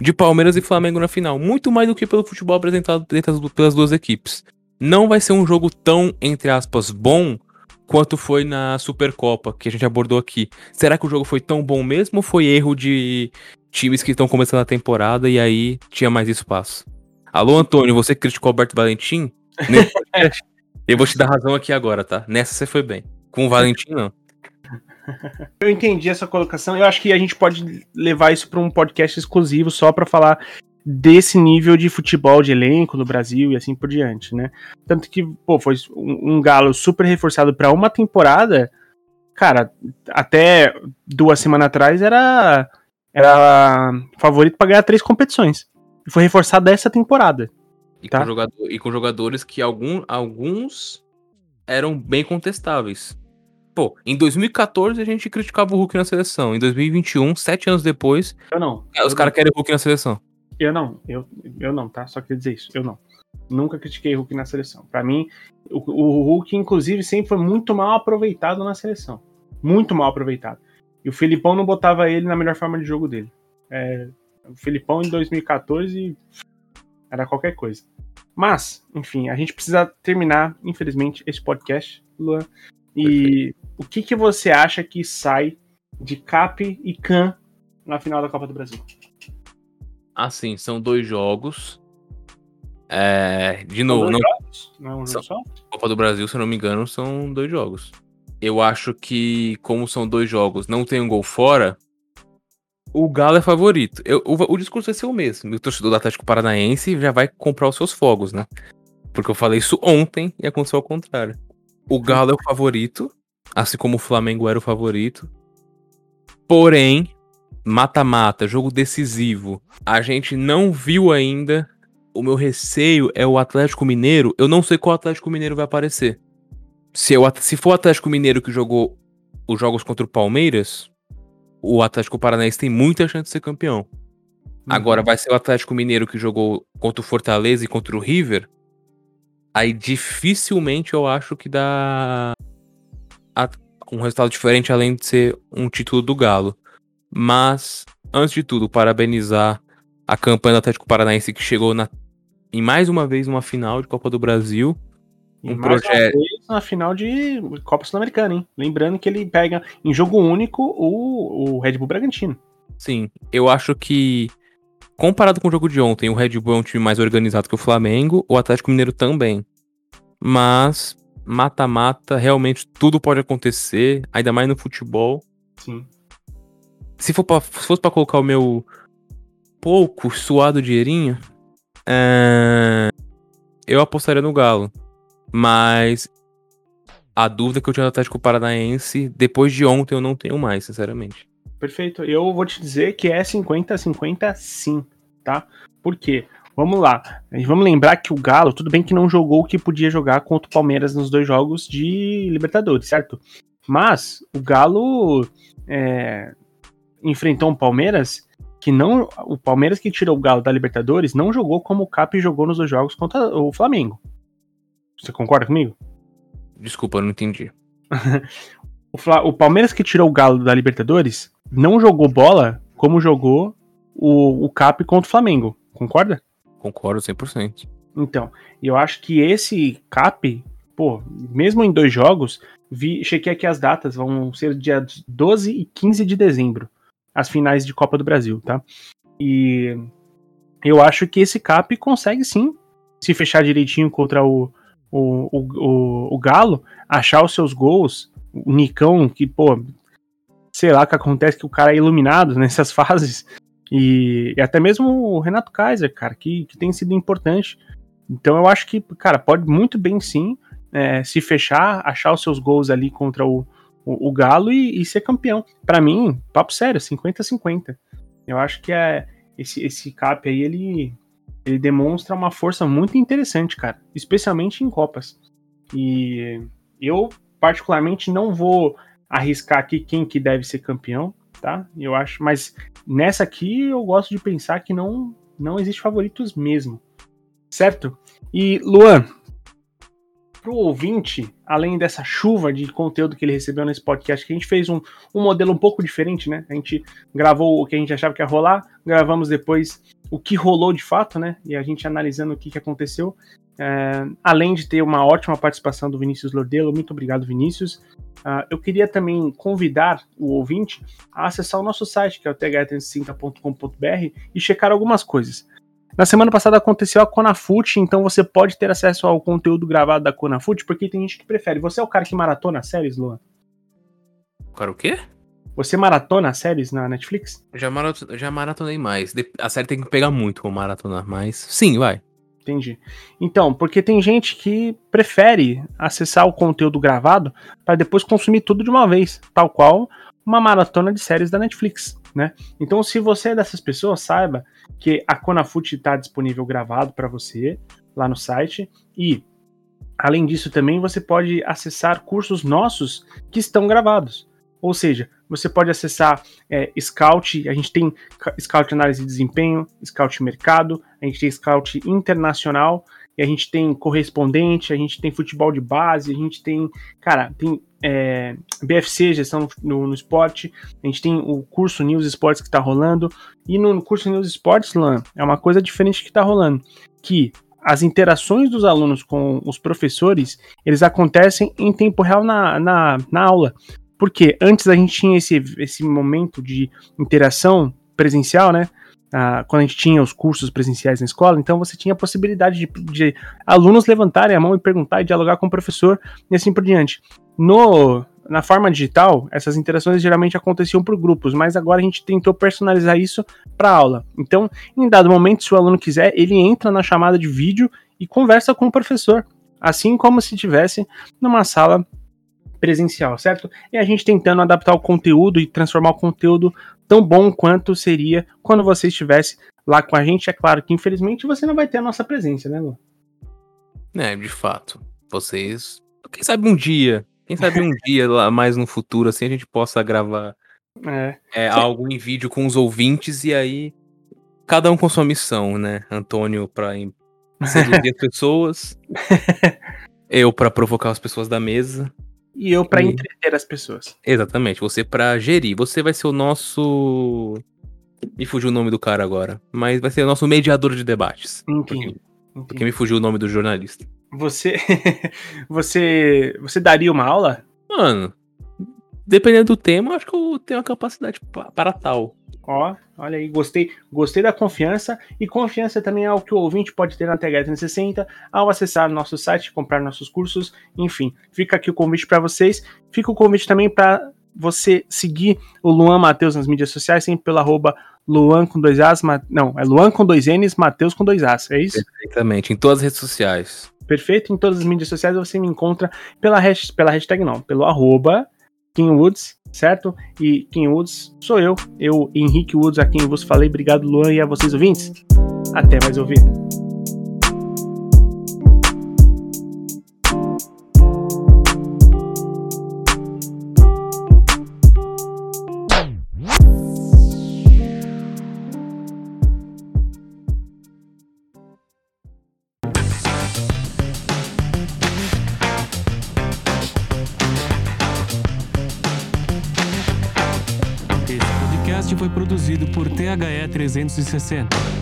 De Palmeiras e Flamengo na final. Muito mais do que pelo futebol apresentado pelas duas equipes. não vai ser um jogo tão, entre aspas, bom quanto foi na Supercopa, que a gente abordou aqui. Será que o jogo foi tão bom mesmo ou foi erro de times que estão começando a temporada e aí tinha mais espaço? Alô, Antônio, você criticou o Alberto Valentim? Eu vou te dar razão aqui agora, tá? Nessa você foi bem. Com o Valentim, não. Eu entendi essa colocação. Eu acho que a gente pode levar isso para um podcast exclusivo só para falar desse nível de futebol de elenco no Brasil e assim por diante, né? Tanto que, pô, foi um, um galo super reforçado para uma temporada. Cara, até duas semanas atrás era era favorito para ganhar três competições. E foi reforçado essa temporada. E, Tá. com, jogador, e com jogadores que algum, alguns eram bem contestáveis. Pô, em 2014 a gente criticava o Hulk na seleção. Em 2021, sete anos depois, Eu não. os caras querem o Hulk na seleção. Eu não, eu, eu não, tá? Só queria dizer isso, eu não. Nunca critiquei Hulk na seleção. Pra mim, o, o Hulk, inclusive, sempre foi muito mal aproveitado na seleção. Muito mal aproveitado. E o Filipão não botava ele na melhor forma de jogo dele. É, o Filipão em 2014 era qualquer coisa. Mas, enfim, a gente precisa terminar, infelizmente, esse podcast, Luan. E o que, que você acha que sai de Cap e Can na final da Copa do Brasil? Assim, são dois jogos. É, de novo, não, jogos? Não é um jogo São- só? Copa do Brasil, se eu não me engano, são dois jogos. Eu acho que, como são dois jogos, não tem um gol fora, o Galo é favorito. Eu- o, o discurso vai ser o mesmo. O torcedor do Atlético Paranaense já vai comprar os seus fogos, né? Porque eu falei isso ontem e aconteceu ao contrário. O Galo é o favorito, assim como o Flamengo era o favorito. Porém, mata-mata, jogo decisivo. A gente não viu ainda. O meu receio é o Atlético Mineiro. Eu não sei qual Atlético Mineiro vai aparecer. Se, eu, se for o Atlético Mineiro que jogou os jogos contra o Palmeiras, o Atlético Paranaense tem muita chance de ser campeão. Agora vai ser o Atlético Mineiro que jogou contra o Fortaleza e contra o River. Aí dificilmente eu acho que dá a- um resultado diferente além de ser um título do Galo. Mas, antes de tudo, parabenizar a campanha do Atlético Paranaense que chegou na, em mais uma vez uma final de Copa do Brasil. Um projeto- na final de Copa Sul-Americana, hein? Lembrando que ele pega em jogo único o, o Red Bull Bragantino. Sim, eu acho que comparado com o jogo de ontem, o Red Bull é um time mais organizado que o Flamengo, o Atlético Mineiro também. Mas mata-mata, realmente tudo pode acontecer, ainda mais no futebol. Sim. Se, for pra, se fosse pra colocar o meu pouco suado dinheirinho, é, eu apostaria no Galo. Mas a dúvida que eu tinha no Atlético Paranaense, depois de ontem eu não tenho mais, sinceramente. Perfeito. Eu vou te dizer que é 50-50 sim, tá? Por quê? Vamos lá. Vamos lembrar que o Galo, tudo bem que não jogou o que podia jogar contra o Palmeiras nos dois jogos de Libertadores, certo? Mas o Galo é, enfrentou um Palmeiras que não. O Palmeiras que tirou o Galo da Libertadores não jogou como o Cap jogou nos dois jogos contra o Flamengo. Você concorda comigo? Desculpa, eu não entendi. O, Fla- o Palmeiras que tirou o Galo da Libertadores não jogou bola como jogou o, o Cap contra o Flamengo. Concorda? Concordo 100%. Então, eu acho que esse Cap, pô, mesmo em dois jogos, vi, chequei aqui as datas, vão ser dia 12 e 15 de dezembro, as finais de Copa do Brasil, tá? E eu acho que esse Cap consegue sim se fechar direitinho contra o, o, o, o, o Galo, achar os seus gols, o Nicão, que, pô, sei lá o que acontece, que o cara é iluminado nessas fases, e, e até mesmo o Renato Kaiser, cara, que, que tem sido importante. Então eu acho que, cara, pode muito bem sim é, se fechar, achar os seus gols ali contra o, o, o Galo e, e ser campeão. Pra mim, papo sério, 50-50. Eu acho que é, esse, esse cap aí, ele, ele demonstra uma força muito interessante, cara. Especialmente em Copas. E eu, particularmente, não vou arriscar aqui quem que deve ser campeão, tá? Eu acho, mas nessa aqui eu gosto de pensar que não, não existe favoritos mesmo. Certo? E, Luan, para o ouvinte, além dessa chuva de conteúdo que ele recebeu nesse podcast, que a gente fez um, um modelo um pouco diferente, né? A gente gravou o que a gente achava que ia rolar, gravamos depois o que rolou de fato, né? E a gente analisando o que, que aconteceu. É, além de ter uma ótima participação do Vinícius Lordelo, muito obrigado, Vinícius. Uh, eu queria também convidar o ouvinte a acessar o nosso site, que é o th360.com.br, e checar algumas coisas. Na semana passada aconteceu a Conafute, então você pode ter acesso ao conteúdo gravado da Conafute, porque tem gente que prefere. Você é o cara que maratona séries, Luan? Cara, o quê? Você maratona séries na Netflix? Já, maraton, já maratonei mais. A série tem que pegar muito pra maratonar, mas sim, vai. Entendi. Então, porque tem gente que prefere acessar o conteúdo gravado para depois consumir tudo de uma vez, tal qual uma maratona de séries da Netflix, né? Então, se você é dessas pessoas, saiba que a Conafute está disponível gravado para você lá no site e além disso também você pode acessar cursos nossos que estão gravados. Ou seja, você pode acessar é, Scout, a gente tem Scout Análise de Desempenho, Scout Mercado, a gente tem Scout Internacional, e a gente tem correspondente, a gente tem futebol de base, a gente tem, cara, tem é, BFC, gestão no, no, esporte, a gente tem o curso News Esportes que está rolando, e no curso News Esportes, Lan, é uma coisa diferente que está rolando, que as interações dos alunos com os professores, eles acontecem em tempo real na, na, na aula. Porque antes a gente tinha esse, esse momento de interação presencial, né? Quando a gente tinha os cursos presenciais na escola, então você tinha a possibilidade de, de, alunos levantarem a mão e perguntar e dialogar com o professor e assim por diante. No, na forma digital, essas interações geralmente aconteciam por grupos, mas agora a gente tentou personalizar isso para aula. Então, em dado momento, se o aluno quiser, ele entra na chamada de vídeo e conversa com o professor, assim como se tivesse numa sala presencial, certo? E a gente tentando adaptar o conteúdo e transformar o conteúdo tão bom quanto seria quando você estivesse lá com a gente. É claro que infelizmente você não vai ter a nossa presença, né, Lu? É, de fato. Vocês. Quem sabe um dia. Quem sabe um dia lá mais no futuro, assim, a gente possa gravar é. É, algo em vídeo com os ouvintes e aí. Cada um com sua missão, né? Antônio pra seduzir as pessoas. eu para provocar as pessoas da mesa e eu para entreter as pessoas. Exatamente, você para gerir. Você vai ser o nosso. Me fugiu o nome do cara agora, mas vai ser o nosso mediador de debates. Entendi. Porque, porque me fugiu o nome do jornalista. Você. você. Você daria uma aula? Mano, dependendo do tema, acho que eu tenho a capacidade para tal. Ó, olha aí, gostei, gostei da confiança e confiança também é o que o ouvinte pode ter na TH360 ao acessar nosso site, comprar nossos cursos, enfim. Fica aqui o convite para vocês. Fica o convite também para você seguir o Luan Matheus nas mídias sociais, sempre pelo arroba Luan com dois As, não, é Luan com dois N's, Matheus com dois As, é isso? Perfeitamente, em todas as redes sociais. Perfeito, em todas as mídias sociais você me encontra pela, hashtag, pela hashtag não, pelo arroba Kim Woods, certo? E Kim Woods sou eu, eu, Henrique Woods, a quem vos falei. Obrigado, Luan, e a vocês ouvintes. Até mais ouvir. 360.